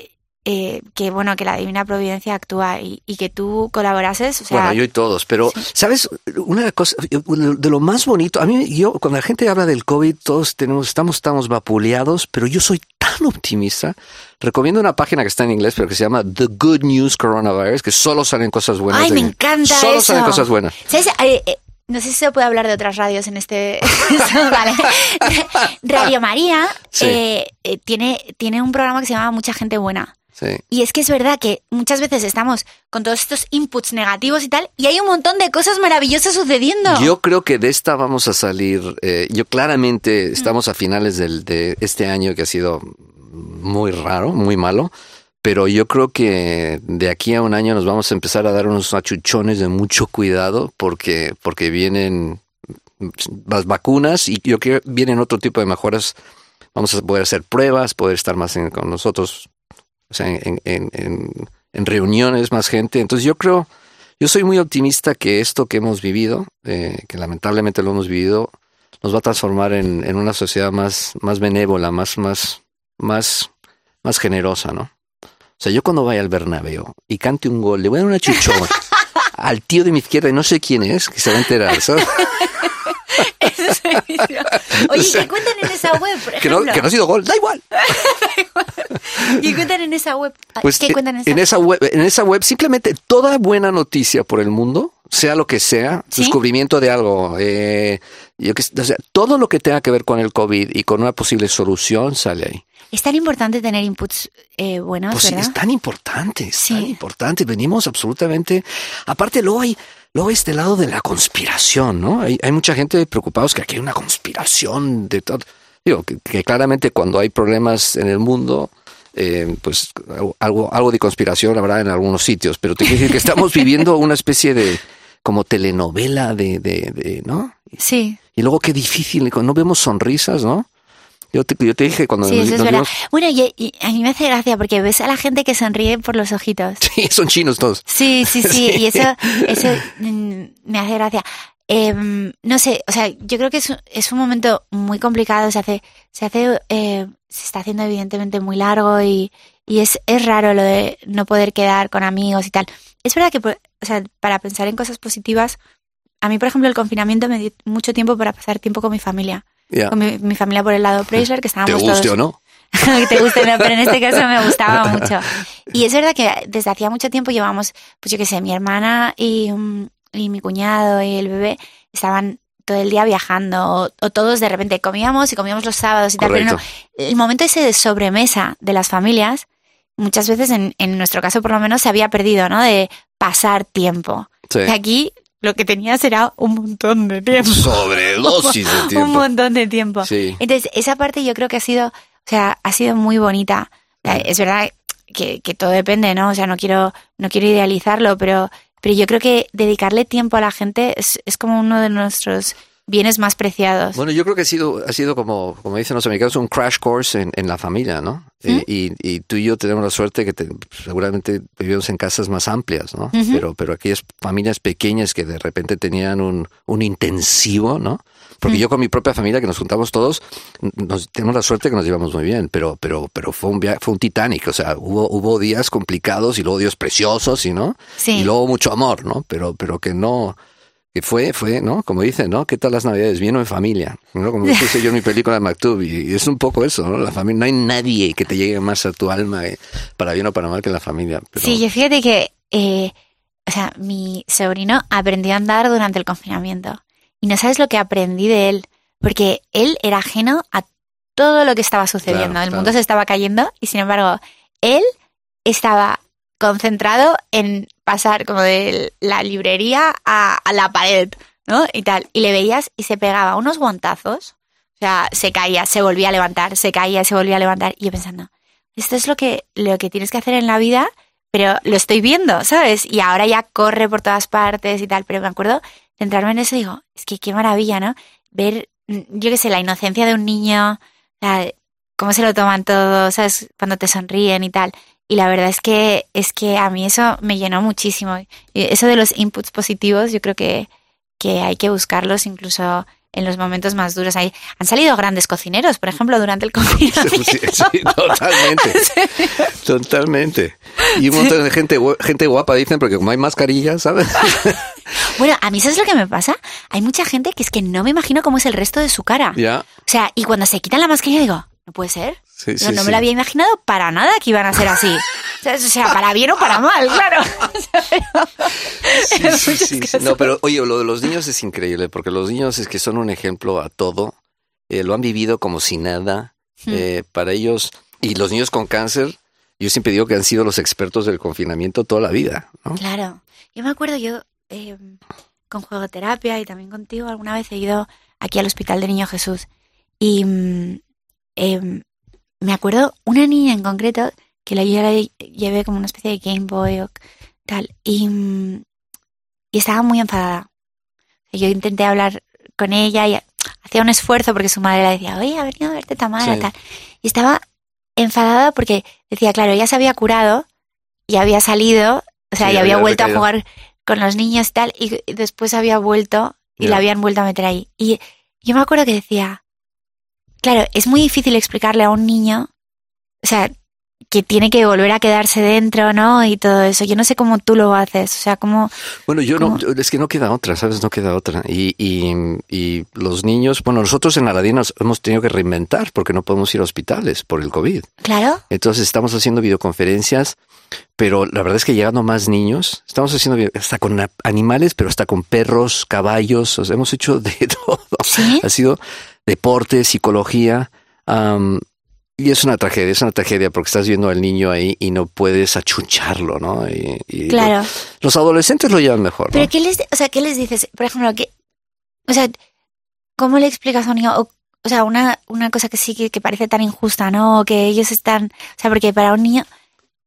eh, que bueno que la divina providencia actúa y, y que tú colaborases, o sea, bueno, yo y todos, pero sí. ¿sabes? Una cosa, de lo más bonito, a mí, yo, cuando la gente habla del COVID, todos tenemos, estamos, estamos vapuleados, pero yo soy tan optimista. Recomiendo una página que está en inglés, pero que se llama The Good News Coronavirus, que solo salen cosas buenas. Ay, de- me encanta Solo eso. salen cosas buenas. ¿Sabes? Eh, eh, no sé si se puede hablar de otras radios en este. vale. Radio María Sí. eh, eh, tiene, tiene un programa que se llama Mucha Gente Buena. Sí. Y es que es verdad que muchas veces estamos con todos estos inputs negativos y tal, y hay un montón de cosas maravillosas sucediendo. Yo creo que de esta vamos a salir. eh, yo claramente estamos a finales del, de este año que ha sido muy raro, muy malo. Pero yo creo que de aquí a un año nos vamos a empezar a dar unos achuchones de mucho cuidado porque, porque vienen las vacunas y yo creo que vienen otro tipo de mejoras. Vamos a poder hacer pruebas, poder estar más en- con nosotros, o sea, en, reuniones, más gente. Entonces yo creo, yo soy muy optimista que esto que hemos vivido, eh, que lamentablemente lo hemos vivido, nos va a transformar en, en una sociedad más, más benévola, más, más, más, más generosa, ¿no? O sea, yo cuando vaya al Bernabéu y cante un gol, le voy a dar una chuchón al tío de mi izquierda y no sé quién es, que se va a enterar, ¿sabes? Oye, O sea, ¿qué cuentan en esa web, por Que no, ejemplo? que no ha sido gol, da igual. ¿Qué cuentan en esa web? Pues ¿Qué cuentan en esa en esa web, en esa web simplemente toda buena noticia por el mundo, sea lo que sea, ¿Sí? descubrimiento de algo, eh, yo que, o sea, todo lo que tenga que ver con el COVID y con una posible solución sale ahí. Es tan importante tener inputs eh, buenos, Pues sí, ¿verdad? es tan importante, es Sí. tan importante. Venimos absolutamente. Aparte, luego hay, luego hay este lado de la conspiración, ¿no? Hay, hay mucha gente preocupados que aquí hay una conspiración de todo. Digo, que, que claramente cuando hay problemas en el mundo, eh, pues algo, algo de conspiración habrá en algunos sitios, pero te quiero decir que estamos viviendo una especie de como telenovela de, de, de ¿no? Sí, Y luego qué difícil, no vemos sonrisas, ¿no? Yo te, yo te dije cuando sí, nos- eso es nos verdad. vimos- Bueno, y, y a mí me hace gracia porque ves a la gente que sonríe por los ojitos. Sí, son chinos todos. Sí, sí, sí, Sí. y eso, eso mm, me hace gracia. Em, no sé, o sea, yo creo que es, un- es un momento muy complicado, se hace, se hace, eh, se está haciendo evidentemente muy largo y, y es, es raro lo de no poder quedar con amigos y tal. Es verdad que, o sea, para pensar en cosas positivas, a mí, por ejemplo, el confinamiento me dio mucho tiempo para pasar tiempo con mi familia. Ya. Con mi, mi familia por el lado Preisler, que Te estábamos guste todos o no. que te guste, no, pero en este caso me gustaba mucho. Y es verdad que desde hacía mucho tiempo llevamos, pues yo qué sé, mi hermana y, mm, y mi cuñado y el bebé estaban todo el día viajando o, o todos de repente comíamos y comíamos los sábados y tal, pero no, Correcto. el momento ese de sobremesa de las familias, muchas veces en, en nuestro caso por lo menos se había perdido, ¿no? De pasar tiempo. Sí. Aquí lo que tenías era un montón de tiempo. Sobredosis de tiempo. un montón de tiempo. Sí. Entonces, esa parte yo creo que ha sido, o sea, ha sido muy bonita. O sea, Es verdad que, que todo depende, ¿no? O sea, no quiero, no quiero idealizarlo, pero, pero yo creo que dedicarle tiempo a la gente es, es como uno de nuestros bienes más preciados. Bueno, yo creo que ha sido, ha sido como, como dicen los americanos, un crash course en, en la familia, ¿no? Y- Y, y tú y yo tenemos la suerte que te- seguramente vivimos en casas más amplias, ¿no? Pero, pero aquellas familias pequeñas que de repente tenían un, un intensivo, ¿no? Porque yo con mi propia familia, que nos juntamos todos, nos, tenemos la suerte que nos llevamos muy bien, pero, pero, pero fue un viaje, fue un Titanic, o sea, hubo, hubo días complicados y luego días preciosos, y no, Sí. y luego mucho amor, ¿no? Pero, pero que no, que fue, fue, ¿no? Como dicen, ¿no? ¿Qué tal las navidades? Vino en familia, ¿no? Como puse yo en mi película de Maktub, y, y es un poco eso, ¿no? La familia, no hay nadie que te llegue más a tu alma, eh, para bien o para mal, que la familia. Pero, Sí, yo fíjate que, eh, o sea, mi sobrino aprendió a andar durante el confinamiento. Y no sabes lo que aprendí de él, porque él era ajeno a todo lo que estaba sucediendo. Claro, el claro. mundo se estaba cayendo y sin embargo, él estaba concentrado en pasar como de la librería a, la pared, ¿no? Y tal. Y le veías y se pegaba unos guantazos. O sea, se caía, se volvía a levantar, se caía, se volvía a levantar. Y yo pensando, esto es lo que, lo que tienes que hacer en la vida, pero lo estoy viendo, ¿sabes? Y ahora ya corre por todas partes y tal. Pero me acuerdo centrarme en eso y digo, es que qué maravilla, ¿no? Ver, mm, yo qué sé, la inocencia de un niño, cómo se lo toman todos, ¿sabes? Cuando te sonríen y tal. Y la verdad es que, es que a mí eso me llenó muchísimo. Eso de los inputs positivos, yo creo que, que hay que buscarlos incluso en los momentos más duros. Hay, han salido grandes cocineros, por ejemplo, durante el confinamiento. Sí, sí, totalmente. Totalmente. Y un montón de gente, gente guapa dicen, porque como hay mascarillas, ¿sabes? Bueno, a mí ¿sabes lo que me pasa? Hay mucha gente que es que no me imagino cómo es el resto de su cara. ya. O sea, y cuando se quitan la mascarilla digo, no puede ser. Sí, Digo, sí, no sí. me lo había imaginado para nada que iban a ser así. O sea, para bien o para mal, claro. Sí, sí, sí. No, pero oye, lo de los niños es increíble, porque los niños es que son un ejemplo a todo. Eh, lo han vivido como si nada. Hmm. Eh, para ellos, y los niños con cáncer, yo siempre digo que han sido los expertos del confinamiento toda la vida. ¿no? Claro. Yo me acuerdo, yo eh, con juegoterapia y también contigo alguna vez he ido aquí al Hospital de Niño Jesús. Y em, me acuerdo una niña en concreto que la yo la llevé como una especie de Game Boy o tal. Y, mm, y estaba muy enfadada. Yo intenté hablar con ella y hacía un esfuerzo porque su madre le decía, oye, ha venido a verte Tamara, Sí. tal. Y estaba enfadada porque decía, claro, ella se había curado y había salido, o sea, Sí, y había había vuelto recaído. a jugar con los niños y tal, y después había vuelto y la habían vuelto a meter ahí. Y yo me acuerdo que decía, claro, es muy difícil explicarle a un niño, o sea, que tiene que volver a quedarse dentro, ¿no? Y todo eso. Yo no sé cómo tú lo haces, o sea, cómo... Bueno, yo no, ¿Cómo? yo- es que no queda otra, ¿sabes? No queda otra. Y, y, y los niños, bueno, nosotros en Aladín nos hemos tenido que reinventar porque no podemos ir a hospitales por el COVID. Claro, Entonces estamos haciendo videoconferencias, pero la verdad es que llegando más niños, estamos haciendo hasta con animales, pero hasta con perros, caballos, o sea, hemos hecho de todo. Sí. Ha sido deporte, psicología, am, y es una tragedia, es una tragedia porque estás viendo al niño ahí y no puedes achucharlo, ¿no? Y, y claro. lo- los adolescentes lo llevan mejor, ¿no? Pero ¿qué les, o sea, ¿qué les dices? Por ejemplo, ¿qué, o sea, ¿cómo le explicas a un niño? O, o sea, una, una cosa que sí que, que parece tan injusta, ¿no? O que ellos están, o sea, porque para un niño,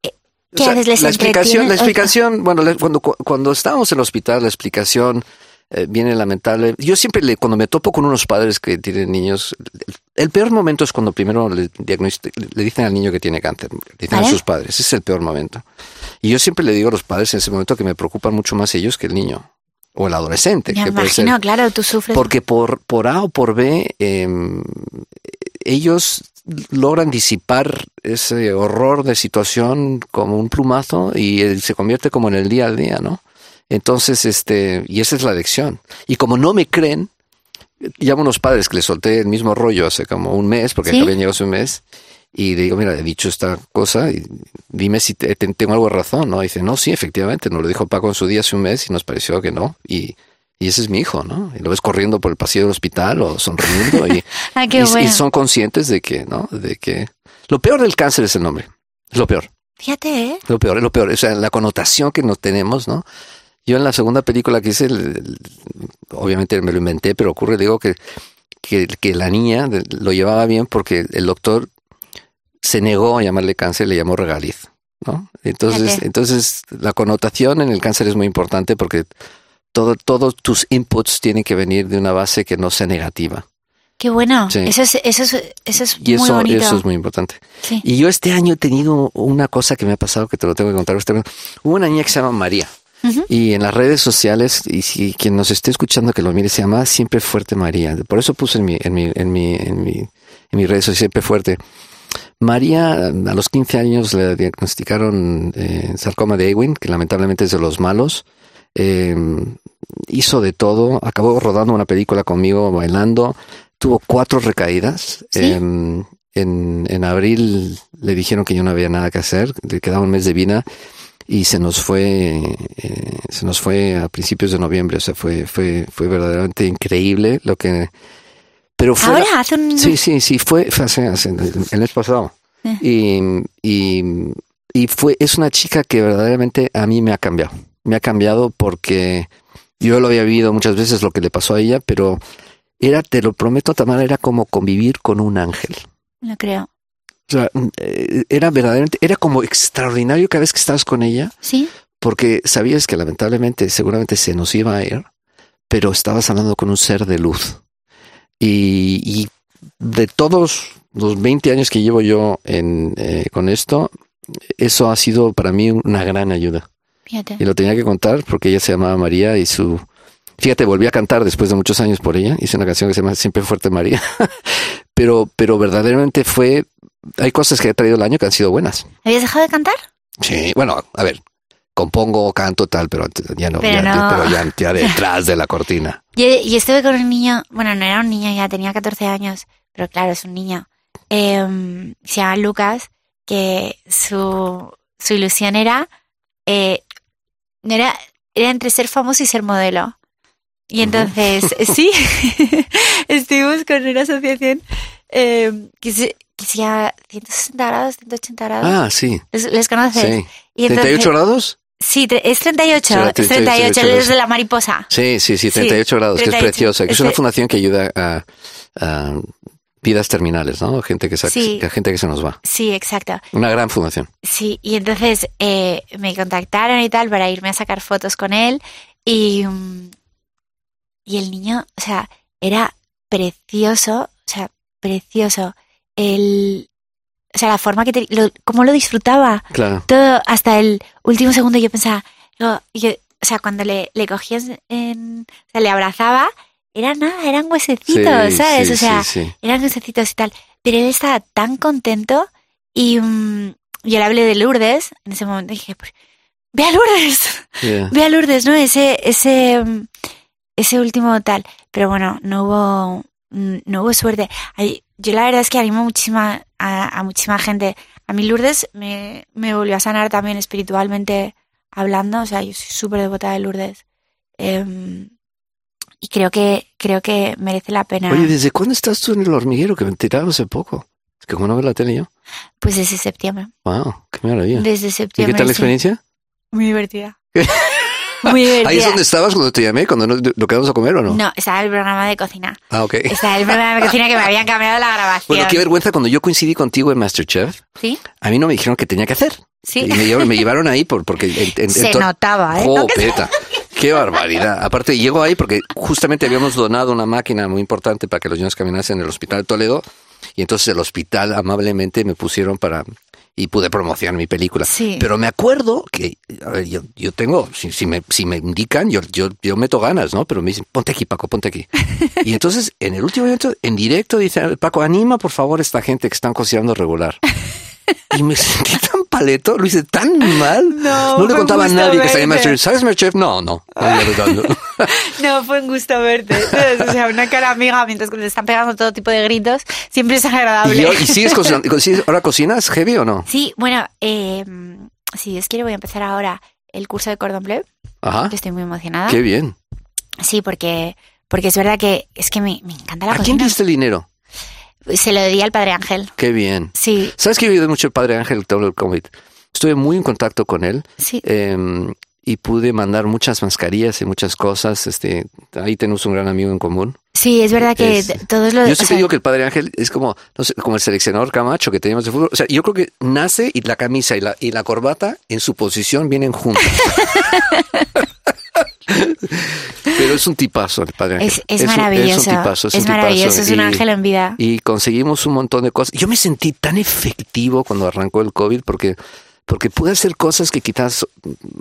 ¿qué O sea, haces? ¿Les la explicación, la explicación, bueno, cuando, cu- cuando estábamos en el hospital, la explicación eh, viene lamentable. Yo siempre le, cuando me topo con unos padres que tienen niños, el, el peor momento es cuando primero le, le dicen al niño que tiene cáncer, le dicen ¿Vale? a sus padres, ese es el peor momento. Y yo siempre le digo a los padres en ese momento que me preocupan mucho más ellos que el niño o el adolescente. Me que puede ser. imagino, claro, tú sufres. Porque por, por A o por B, em, ellos logran disipar ese horror de situación como un plumazo y se convierte como en el día al día, ¿no? Entonces, este, y esa es la lección. Y como no me creen, llamo a unos padres que les solté el mismo rollo hace como un mes, porque ¿Sí? habían llegado hace un mes, y le digo, mira, he dicho esta cosa, y dime si te- te- tengo algo de razón, ¿no? Y dice, no, sí, efectivamente, nos lo dijo Paco en su día hace un mes y nos pareció que no. Y, y ese es mi hijo, ¿no? Y lo ves corriendo por el pasillo del hospital o sonriendo y, Ah, qué y- y bueno. son conscientes de que, ¿no? De que lo peor del cáncer es el nombre. Es lo peor. Fíjate, ¿eh? Lo peor, es lo peor. O sea, la connotación que nos tenemos, ¿no? Yo en la segunda película que hice, el- el- obviamente me lo inventé, pero ocurre, digo, que, que, que la niña lo llevaba bien porque el doctor se negó a llamarle cáncer, le llamó regaliz, ¿no? Entonces, entonces la connotación en el cáncer es muy importante porque todo, todos tus inputs tienen que venir de una base que no sea negativa. Qué bueno. Sí. Eso es, eso es, eso es Y muy eso, bonito. eso es muy importante. Sí. Y yo este año he tenido una cosa que me ha pasado que te lo tengo que contar. Usted. Hubo una niña que se llama María. Y en las redes sociales, y si quien nos esté escuchando que lo mire, se llama Siempre Fuerte María. Por eso puse en mi, en mi, en mi, en mi, en mis redes sociales Siempre Fuerte. María, a los 15 años le diagnosticaron eh, sarcoma de Ewing, que lamentablemente es de los malos. Eh, hizo de todo, acabó rodando una película conmigo bailando, tuvo cuatro recaídas. ¿Sí? Eh, en, en abril le dijeron que yo no había nada que hacer, le quedaba un mes de vida y se nos fue, eh, se nos fue a principios de noviembre, o sea, fue, fue, fue verdaderamente increíble lo que, pero fue, Ahora hace un... sí, sí, sí, fue, fue hace, hace- el mes pasado Eh. y, y, y fue, es una chica que verdaderamente a mí me ha cambiado, me ha cambiado porque yo lo había vivido muchas veces lo que le pasó a ella, pero era, te lo prometo, Tamara, era como convivir con un ángel. No creo. O sea, eh, era verdaderamente, era como extraordinario cada vez que estabas con ella, ¿Sí? porque sabías que lamentablemente seguramente se nos iba a ir, pero estabas hablando con un ser de luz. Y, y de todos los 20 años que llevo yo en, eh, con esto, eso ha sido para mí una gran ayuda. Fíjate. Y lo tenía que contar porque ella se llamaba María y su... Fíjate, volví a cantar después de muchos años por ella. Hice una canción que se llama Siempre Fuerte María. pero, pero verdaderamente fue... Hay cosas que ha traído el año que han sido buenas. ¿Habías dejado de cantar? Sí, bueno, a ver, compongo, canto, tal, pero ya no, Pero ya, no. pero ya, ya detrás de la cortina. Yo, yo estuve con un niño, bueno, no era un niño, ya tenía 14 años, pero claro, es un niño. Eh, se llama Lucas, que su, su ilusión era, eh, no era, era entre ser famoso y ser modelo. Y entonces, sí, estuvimos con una asociación eh, que, se, llama 160 grados, 180 grados. Ah, sí, ¿Les, les conoces? sí. Y entonces- ¿38 grados? Sí, es 38, Sí, es 38, 38 él es de la mariposa. Sí, sí, sí, Sí, 38 grados, que es 38. preciosa. Que es una fundación que ayuda a, a vidas terminales, ¿no? Gente que, se, Sí. gente que se nos va. Sí, exacto. Una gran fundación. Sí, y entonces eh, me contactaron y tal para irme a sacar fotos con él y, y el niño, o sea, era precioso, o sea, precioso. El, o sea, la forma que, te, lo, cómo lo disfrutaba. Claro. Todo hasta el último segundo yo pensaba, no, yo- o sea, cuando le, le cogías en, o sea, le abrazaba, era nada, eran huesecitos, Sí, ¿sabes? sí, o sea, sí, eran huesecitos y tal. Pero él estaba tan contento y mm, yo le hablé de Lourdes en ese momento dije, pues, ve a Lourdes, Yeah. ve a Lourdes, ¿no? Ese, ese, ese último tal. Pero bueno, no hubo, mm, no hubo suerte. Ay, yo la verdad es que animo muchísima, a, a muchísima gente. A mí Lourdes me, me volvió a sanar también espiritualmente hablando. O sea, yo soy súper devota de Lourdes. Em, y creo que, creo que merece la pena. Oye, ¿desde cuándo estás tú en el hormiguero? Que me enteraron hace poco. Es que como no veo la tele yo. Pues desde septiembre. Wow, qué maravilla. Desde ¿Y septiembre. qué tal la sí. experiencia? Muy divertida. Muy divertida. ¿Ahí es donde estabas cuando te llamé? ¿Cuando no, lo quedamos a comer o no? No, estaba el programa de cocina. Ah, ok. Estaba el programa de cocina que me habían cambiado la grabación. Bueno, qué vergüenza cuando yo coincidí contigo en Masterchef. ¿Sí? A mí no me dijeron qué tenía que hacer. Sí. Y me llevaron, me llevaron ahí por, porque... en- en- Se en notaba, ¿eh? ¡Jo, ¿No? Que- peta! ¡Qué barbaridad! Aparte, llego ahí porque justamente habíamos donado una máquina muy importante para que los niños caminasen en el hospital de Toledo. Y entonces el hospital amablemente me pusieron para... Y pude promocionar mi película. Sí. Pero me acuerdo que, a ver, yo, yo tengo, si, si me, si me indican, yo, yo, yo meto ganas, ¿no? Pero me dicen, ponte aquí, Paco, ponte aquí. Y entonces, en el último momento, en directo, dice, Paco, anima por favor a esta gente que están considerando regular. Y me sentí tan paleto, lo hice tan mal. No, no le contaba a nadie que estaba en verte. Masterchef. ¿Sabes Masterchef? No, no. No, fue un gusto verte. O sea, una cara amiga mientras que le están pegando todo tipo de gritos. Siempre es agradable. Y, ¿y sigues cocinando? ¿Sigues- ¿Ahora cocinas heavy o no? Sí, bueno, eh, si Dios quiere voy a empezar ahora el curso de cordon bleu, Ajá. que estoy muy emocionada. Qué bien. Sí, porque, porque es verdad que es que me, me encanta la ¿A quién cocina. diste el dinero? Se lo di al Padre Ángel. Qué bien. Sí, ¿Sabes que he oído mucho el Padre Ángel todo el COVID? Estuve muy en contacto con él. sí. Eh, y pude mandar muchas mascarillas y muchas cosas. Este, ahí tenemos un gran amigo en común. Sí, es verdad que Es- todos los... Yo siempre digo que el Padre Ángel es como, no sé, como el seleccionador Camacho que teníamos de fútbol. O sea, yo creo que nace y la camisa y la, y la corbata en su posición vienen juntas. Pero es un tipazo el Padre Ángel. Es, es un- maravilloso. Es un tipazo. Es, es un tipazo. maravilloso, es un ángel en vida. y conseguimos un montón de cosas. Yo me sentí tan efectivo cuando arrancó el COVID porque porque pude hacer cosas que quizás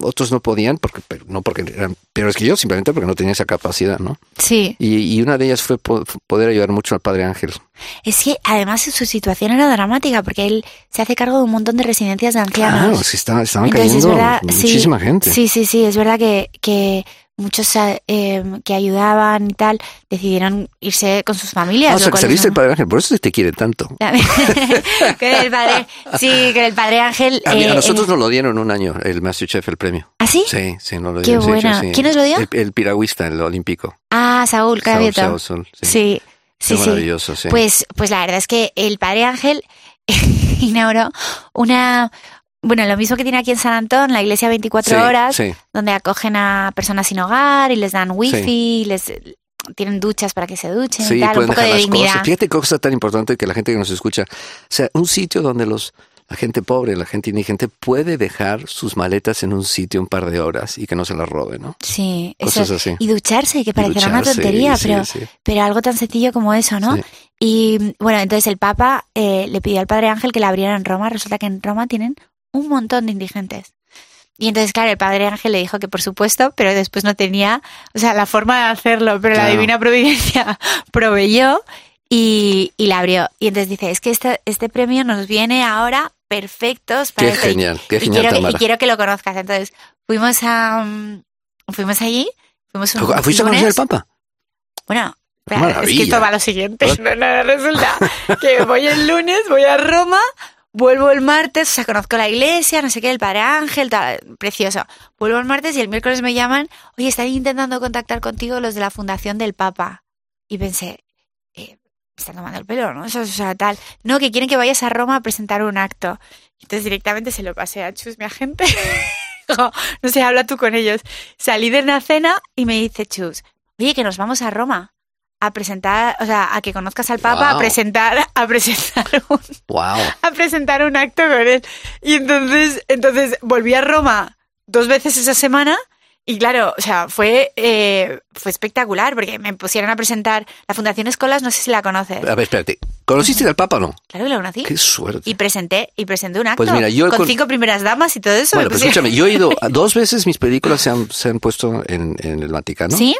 otros no podían, porque pero no porque eran peores que yo, simplemente porque no tenía esa capacidad, ¿no? Sí. Y, y una de ellas fue po- poder ayudar mucho al Padre Ángel. Es que además su situación era dramática porque él se hace cargo de un montón de residencias de ancianos. Claro, sí estaba, estaban Entonces, es cayendo verdad, sí, muchísima gente. Sí, sí, sí, es verdad que, que muchos eh, que ayudaban y tal decidieron irse con sus familias. Ah, o sea, que saliste del Padre Ángel, por eso te quiere tanto. con el padre, sí, con el padre Ángel. A, mí- a eh, nosotros eh, nos lo dieron un año, el Masterchef, el premio. ¿Ah, sí? Sí, sí, nos lo Qué dieron. sí, sí, buena. sí. ¿Quién nos lo dio? El, el piragüista, el olímpico. Ah, Saúl Cravioto. Saúl, Saúl, sí. Sí, sí, Qué maravilloso, sí. Pues, pues la verdad es que el Padre Ángel inauguró una, bueno, lo mismo que tiene aquí en San Antón, la iglesia 24 Sí, horas, sí. donde acogen a personas sin hogar y les dan wifi, les tienen duchas para que se duchen y tal, un poco de dignidad. cosas. Fíjate qué cosa tan importante que la gente que nos escucha. O sea, un sitio donde los la gente pobre, la gente indigente puede dejar sus maletas en un sitio un par de horas y que no se las robe, ¿no? Sí, eso. Cosas así. Y ducharse, que Y parecerá una tontería, sí, pero, sí. pero algo tan sencillo como eso, ¿no? Sí. Y bueno, entonces el Papa eh, le pidió al Padre Ángel que la abriera en Roma. Resulta que en Roma tienen un montón de indigentes. Y entonces, claro, el Padre Ángel le dijo que por supuesto, pero después no tenía, o sea, la forma de hacerlo, pero la Claro. Divina Providencia proveyó y, y la abrió. Y entonces dice, es que este, este premio nos viene ahora perfectos para Qué esto". Genial, qué y genial, quiero, que- y quiero que lo conozcas. Entonces, fuimos a mm, fuimos allí, fuimos un Ah, ¿Fuiste a conocer al. Papa? Bueno, Qué espera, es que maravilla. esto va a lo siguiente. No, no, resulta que voy el lunes, voy a Roma, vuelvo el martes, o sea, conozco la iglesia, no sé qué, el Padre Ángel, tal, precioso. Vuelvo el martes y el miércoles me llaman, oye, están intentando contactar contigo los de la Fundación del Papa. Y pensé, eh, están tomando el pelo, ¿no? Eso, o sea, tal. No, que quieren que vayas a Roma a presentar un acto. Entonces directamente se lo pasé a Chus, mi agente. Dijo, no sé, habla tú con ellos. Salí de una cena y me dice Chus, oye, que nos vamos a Roma a presentar, o sea, a que conozcas al Papa, a Wow. presentar, a presentar un, Wow. a presentar un acto con él. Y entonces, entonces volví a Roma dos veces esa semana y claro, o sea, fue, eh, fue espectacular porque me pusieron a presentar la Fundación Escolas, no sé si la conoces. A ver, espérate. ¿Conociste al Papa o no? Claro que la conocí. Qué suerte. Y presenté, y presenté un acto Pues mira, yo con con- cinco primeras damas y todo eso. Bueno, pues escúchame, yo he ido a- dos veces mis películas se han, se han puesto en, en el Vaticano. ¿Sí?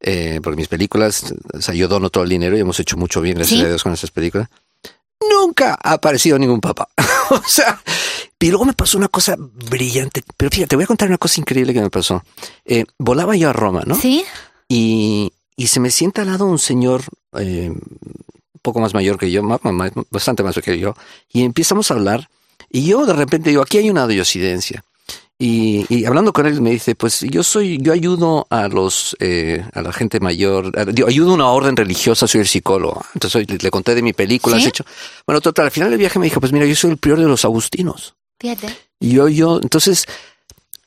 Eh, porque mis películas, o sea, yo dono todo el dinero y hemos hecho mucho bien, gracias ¿Sí? a Dios, con esas películas. Nunca ha aparecido ningún papa. o sea, y luego me pasó una cosa brillante. Pero fíjate, te voy a contar una cosa increíble que me pasó. Eh, volaba yo a Roma, ¿no? ¿Sí? Y, y se me sienta al lado un señor eh, un poco más mayor que yo, ma- ma- bastante más que yo, y empezamos a hablar. Y yo de repente digo, aquí hay una diosidencia. Y, y hablando con él me dice, pues yo soy, yo ayudo a los, eh, a la gente mayor, a- ayudo a una orden religiosa, soy el psicólogo. Entonces le, le conté de mi película, ¿Sí? has hecho. Bueno, total, al final del viaje me dijo, pues mira, yo soy el prior de los agustinos. Fíjate. Y yo, yo, entonces,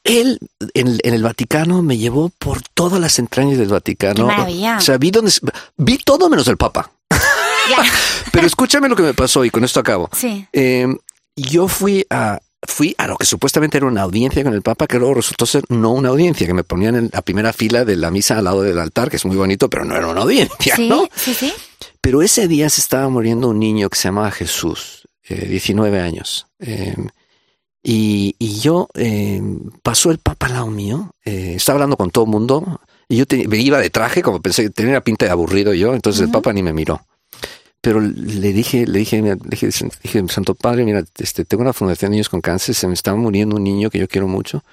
él en, en el Vaticano me llevó por todas las entrañas del Vaticano. Qué maravilla. O sea, vi donde, vi todo menos el Papa. Claro. Pero escúchame lo que me pasó y con esto acabo. Sí. Eh, yo fui a, fui a lo que supuestamente era una audiencia con el Papa, que luego resultó ser no una audiencia, que me ponían en la primera fila de la misa al lado del altar, que es muy bonito, pero no era una audiencia, Sí, ¿no? sí, sí. Pero ese día se estaba muriendo un niño que se llamaba Jesús, eh, 19 años. Eh, y, y yo, eh, pasó el Papa al lado mío, eh, estaba hablando con todo el mundo, y yo te- me iba de traje, como pensé que tenía pinta de aburrido yo, entonces el. Papa ni me miró. Pero le dije, le dije, mira, le dije, dije, Santo Padre, mira, este, tengo una fundación de niños con cáncer, se me está muriendo un niño que yo quiero mucho,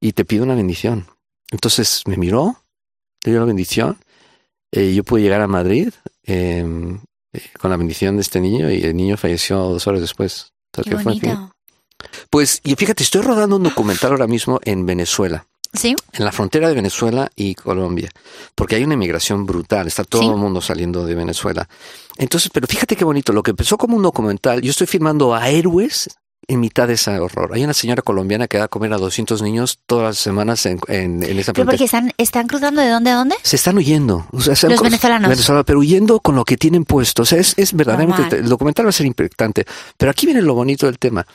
y te pido una bendición. Entonces me miró, le dio la bendición, eh, yo pude llegar a Madrid, eh, eh, con la bendición de este niño y el niño falleció dos horas después. Qué fue- bonito. Pues, y fíjate, estoy rodando un documental ahora mismo en Venezuela, Sí. en la frontera de Venezuela y Colombia, porque hay una inmigración brutal, está todo Sí. el mundo saliendo de Venezuela. Entonces, pero fíjate qué bonito, lo que empezó como un documental, yo estoy filmando a héroes en mitad de ese horror. Hay una señora colombiana que da a comer a 200 niños todas las semanas en, en, en esa Pero porque están, están cruzando de dónde a dónde. Se están huyendo. O sea, Los venezolanos. venezolanos, pero huyendo con lo que tienen puesto. O sea, es, es verdaderamente. Normal. El documental va a ser impactante. Pero aquí viene lo bonito del tema.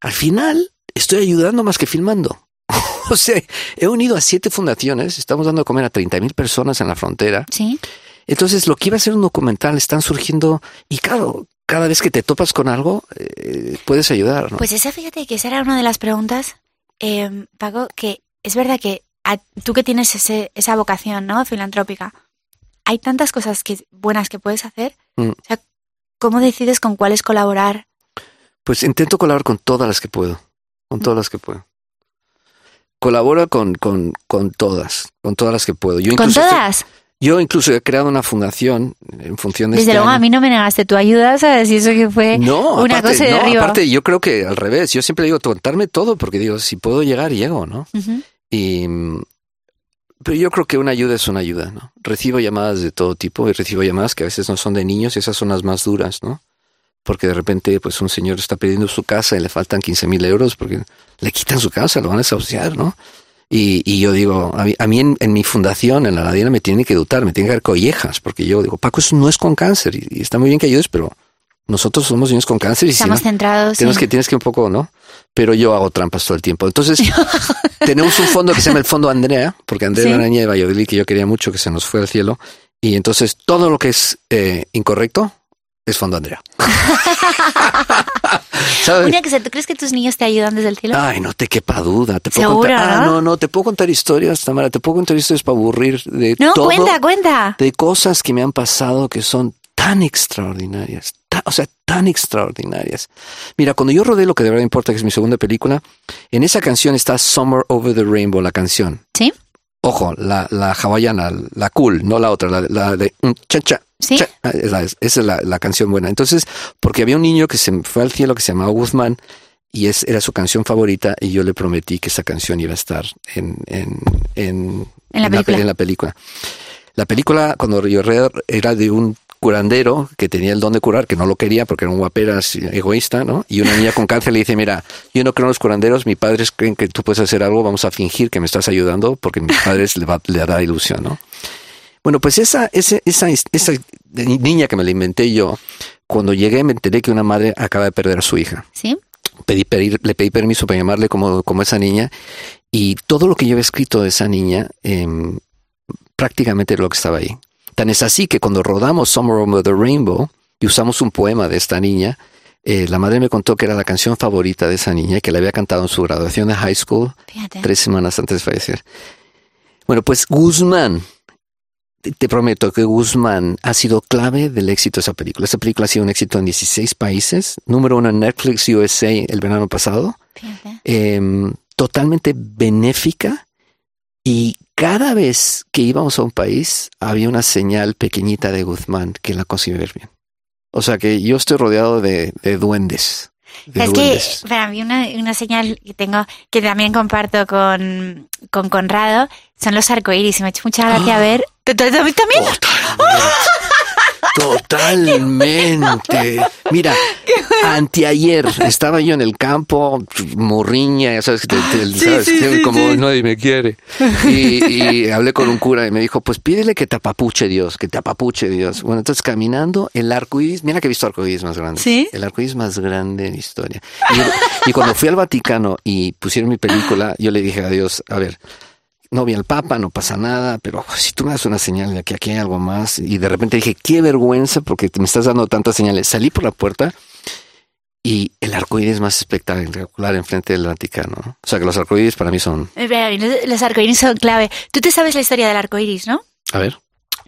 Al final, estoy ayudando más que filmando. o sea, he unido a siete fundaciones. Estamos dando a comer a 30 mil personas en la frontera. Sí. Entonces, lo que iba a ser un documental están surgiendo. Y claro, cada vez que te topas con algo, eh, puedes ayudar. ¿no? Pues esa, fíjate que esa era una de las preguntas, eh, Paco, que es verdad que a- tú que tienes ese, esa vocación, ¿no? Filantrópica, hay tantas cosas que, buenas que puedes hacer. Mm. O sea, ¿cómo decides con cuáles colaborar? Pues intento colaborar con todas las que puedo. Con todas las que puedo. Colaboro con, con, con todas, con todas las que puedo. Yo ¿Con estoy- todas? Yo incluso he creado una fundación en función de Desde este luego, año. a mí no me negaste tu ayuda, ¿sabes? Y eso que fue no, una aparte, cosa de no, arriba. aparte yo creo que al revés. Yo siempre digo contarme todo porque digo si puedo llegar llego, ¿no? Y mm, pero yo creo que una ayuda es una ayuda, ¿no? Recibo llamadas de todo tipo y recibo llamadas que a veces no son de niños y esas son las más duras, ¿no? Porque de repente, pues un señor está pidiendo su casa y le faltan 15 mil euros porque le quitan su casa, lo van a desahuciar, ¿no? Y, y yo digo, a mí, a mí en, en mi fundación, en la Ladina, me tienen que dotar, me tienen que dar collejas, porque yo digo, Paco, eso no es con cáncer y, y está muy bien que ayudes, pero nosotros somos niños con cáncer y si no, Estamos centrados Tienes en- que, tienes que un poco, ¿no? Pero yo hago trampas todo el tiempo. Entonces, tenemos un fondo que se llama el Fondo Andrea, porque Andrea Sí. era una niña de Valladolid que yo quería mucho, que se nos fue al cielo. Y entonces todo lo que es eh, incorrecto es Fondo Andrea. ¿Sabes? Una cosa, ¿tú crees que tus niños te ayudan desde el cielo? Ay, no te quepa duda. Te puedo contar. Ah, ¿no? no, te puedo contar historias, Tamara. Te puedo contar historias para aburrir de no, todo. cuenta, cuenta. de cosas que me han pasado que son tan extraordinarias, o sea, tan extraordinarias. Mira, cuando yo rodé lo que de verdad importa, que es mi segunda película, en esa canción está Summer Over the Rainbow, la canción. ¿Sí? Ojo, la, la hawaiana, la cool, no la otra, la, la de mm, cha cha. Sí. cha. Ah, Esa es, esa es la, la canción buena. Entonces, porque había un niño que se fue al cielo que se llamaba Guzmán y es, era su canción favorita y yo le prometí que esa canción iba a estar en, en, en, En la pe- película. en la película. La película, cuando yo era de un curandero que tenía el don de curar, que no lo quería porque era un guaperas egoísta, ¿no? Y una niña con cáncer le dice, mira, yo no creo en los curanderos, mis padres creen que tú puedes hacer algo, vamos a fingir que me estás ayudando porque mis padres le, va, le ilusión, ¿no? Bueno, pues esa, esa, esa niña que me la inventé yo, cuando llegué me enteré que una madre acaba de perder a su hija ¿Sí? pedí, pedir- le pedí permiso para llamarle como, como esa niña y todo lo que yo había escrito de esa niña em, prácticamente era lo que estaba ahí. Tan es así que cuando rodamos Summer Over the Rainbow y usamos un poema de esta niña, eh, la madre me contó que era la canción favorita de esa niña que la había cantado en su graduación de high school Fíjate. tres semanas antes de fallecer. Bueno, pues Guzmán, te, prometo que Guzmán ha sido clave del éxito de esa película. Esa película ha sido un éxito en 16 países, número uno en Netflix USA el verano pasado, em, totalmente benéfica y cada vez que íbamos a un país había una señal pequeñita de Guzmán que la consiguió ver bien. O sea que yo estoy rodeado de, de duendes. de Es que duendes. para mí una, una señal que tengo, que también comparto con, con Conrado, son los arcoíris. Y me ha hecho mucha gracia Ah. ver. ¿Tú- tú- tú también? Totalmente. Mira, anteayer estaba yo en el campo, morriña, ya sabes que te, te- sabes, que como nadie me quiere. Y, y hablé con un cura y me dijo, pues pídele que te apapuche Dios, que te apapuche Dios. Bueno, entonces caminando, el arco iris, mira que he visto arco iris más grande. ¿Sí? El arco iris más grande en historia. Y, y cuando fui al Vaticano y pusieron mi película, yo le dije a Dios, a ver, no vi al Papa, no pasa nada, pero si tú me das una señal de que aquí hay algo más, y de repente dije, qué vergüenza porque me estás dando tantas señales. Salí por la puerta y el arcoíris más espectacular enfrente del Vaticano. ¿no? O sea que los arcoíris para mí son, Los arcoíris son clave. Tú te sabes la historia del arcoíris, ¿no? a ver,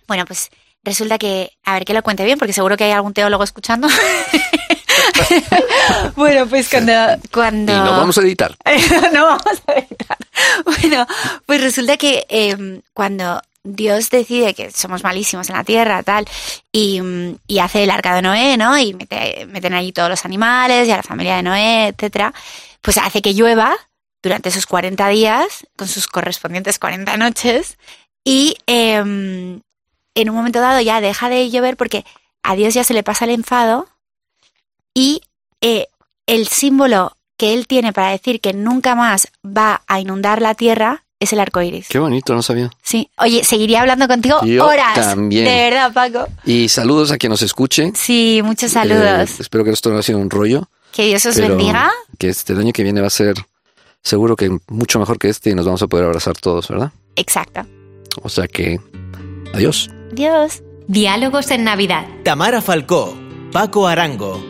Bueno, pues resulta que, a ver que lo cuente bien, porque seguro que hay algún teólogo escuchando. bueno, pues cuando, cuando y nos vamos a editar. no vamos a editar. Bueno, pues resulta que eh, cuando Dios decide que somos malísimos en la tierra, tal, y, y hace el arca de Noé, ¿no? Y mete, meten allí todos los animales y a la familia de Noé, etcétera, pues hace que llueva durante esos 40 días, con sus correspondientes 40 noches, y eh, en un momento dado ya deja de llover porque a Dios ya se le pasa el enfado y eh, el símbolo que él tiene para decir que nunca más va a inundar la tierra es el arco iris. Qué bonito, no sabía. Sí. Oye, seguiría hablando contigo Yo horas. también. De verdad, Paco. Y saludos a quien nos escuche. Sí, muchos saludos. Eh, espero que esto no ha sido un rollo. que Dios os bendiga. Que este el año que viene va a ser seguro que mucho mejor que este y nos vamos a poder abrazar todos, ¿verdad? Exacto. O sea que adiós. Dios. Diálogos en Navidad. Tamara Falcó, Paco Arango.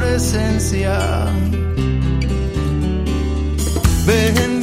presencia. Bendito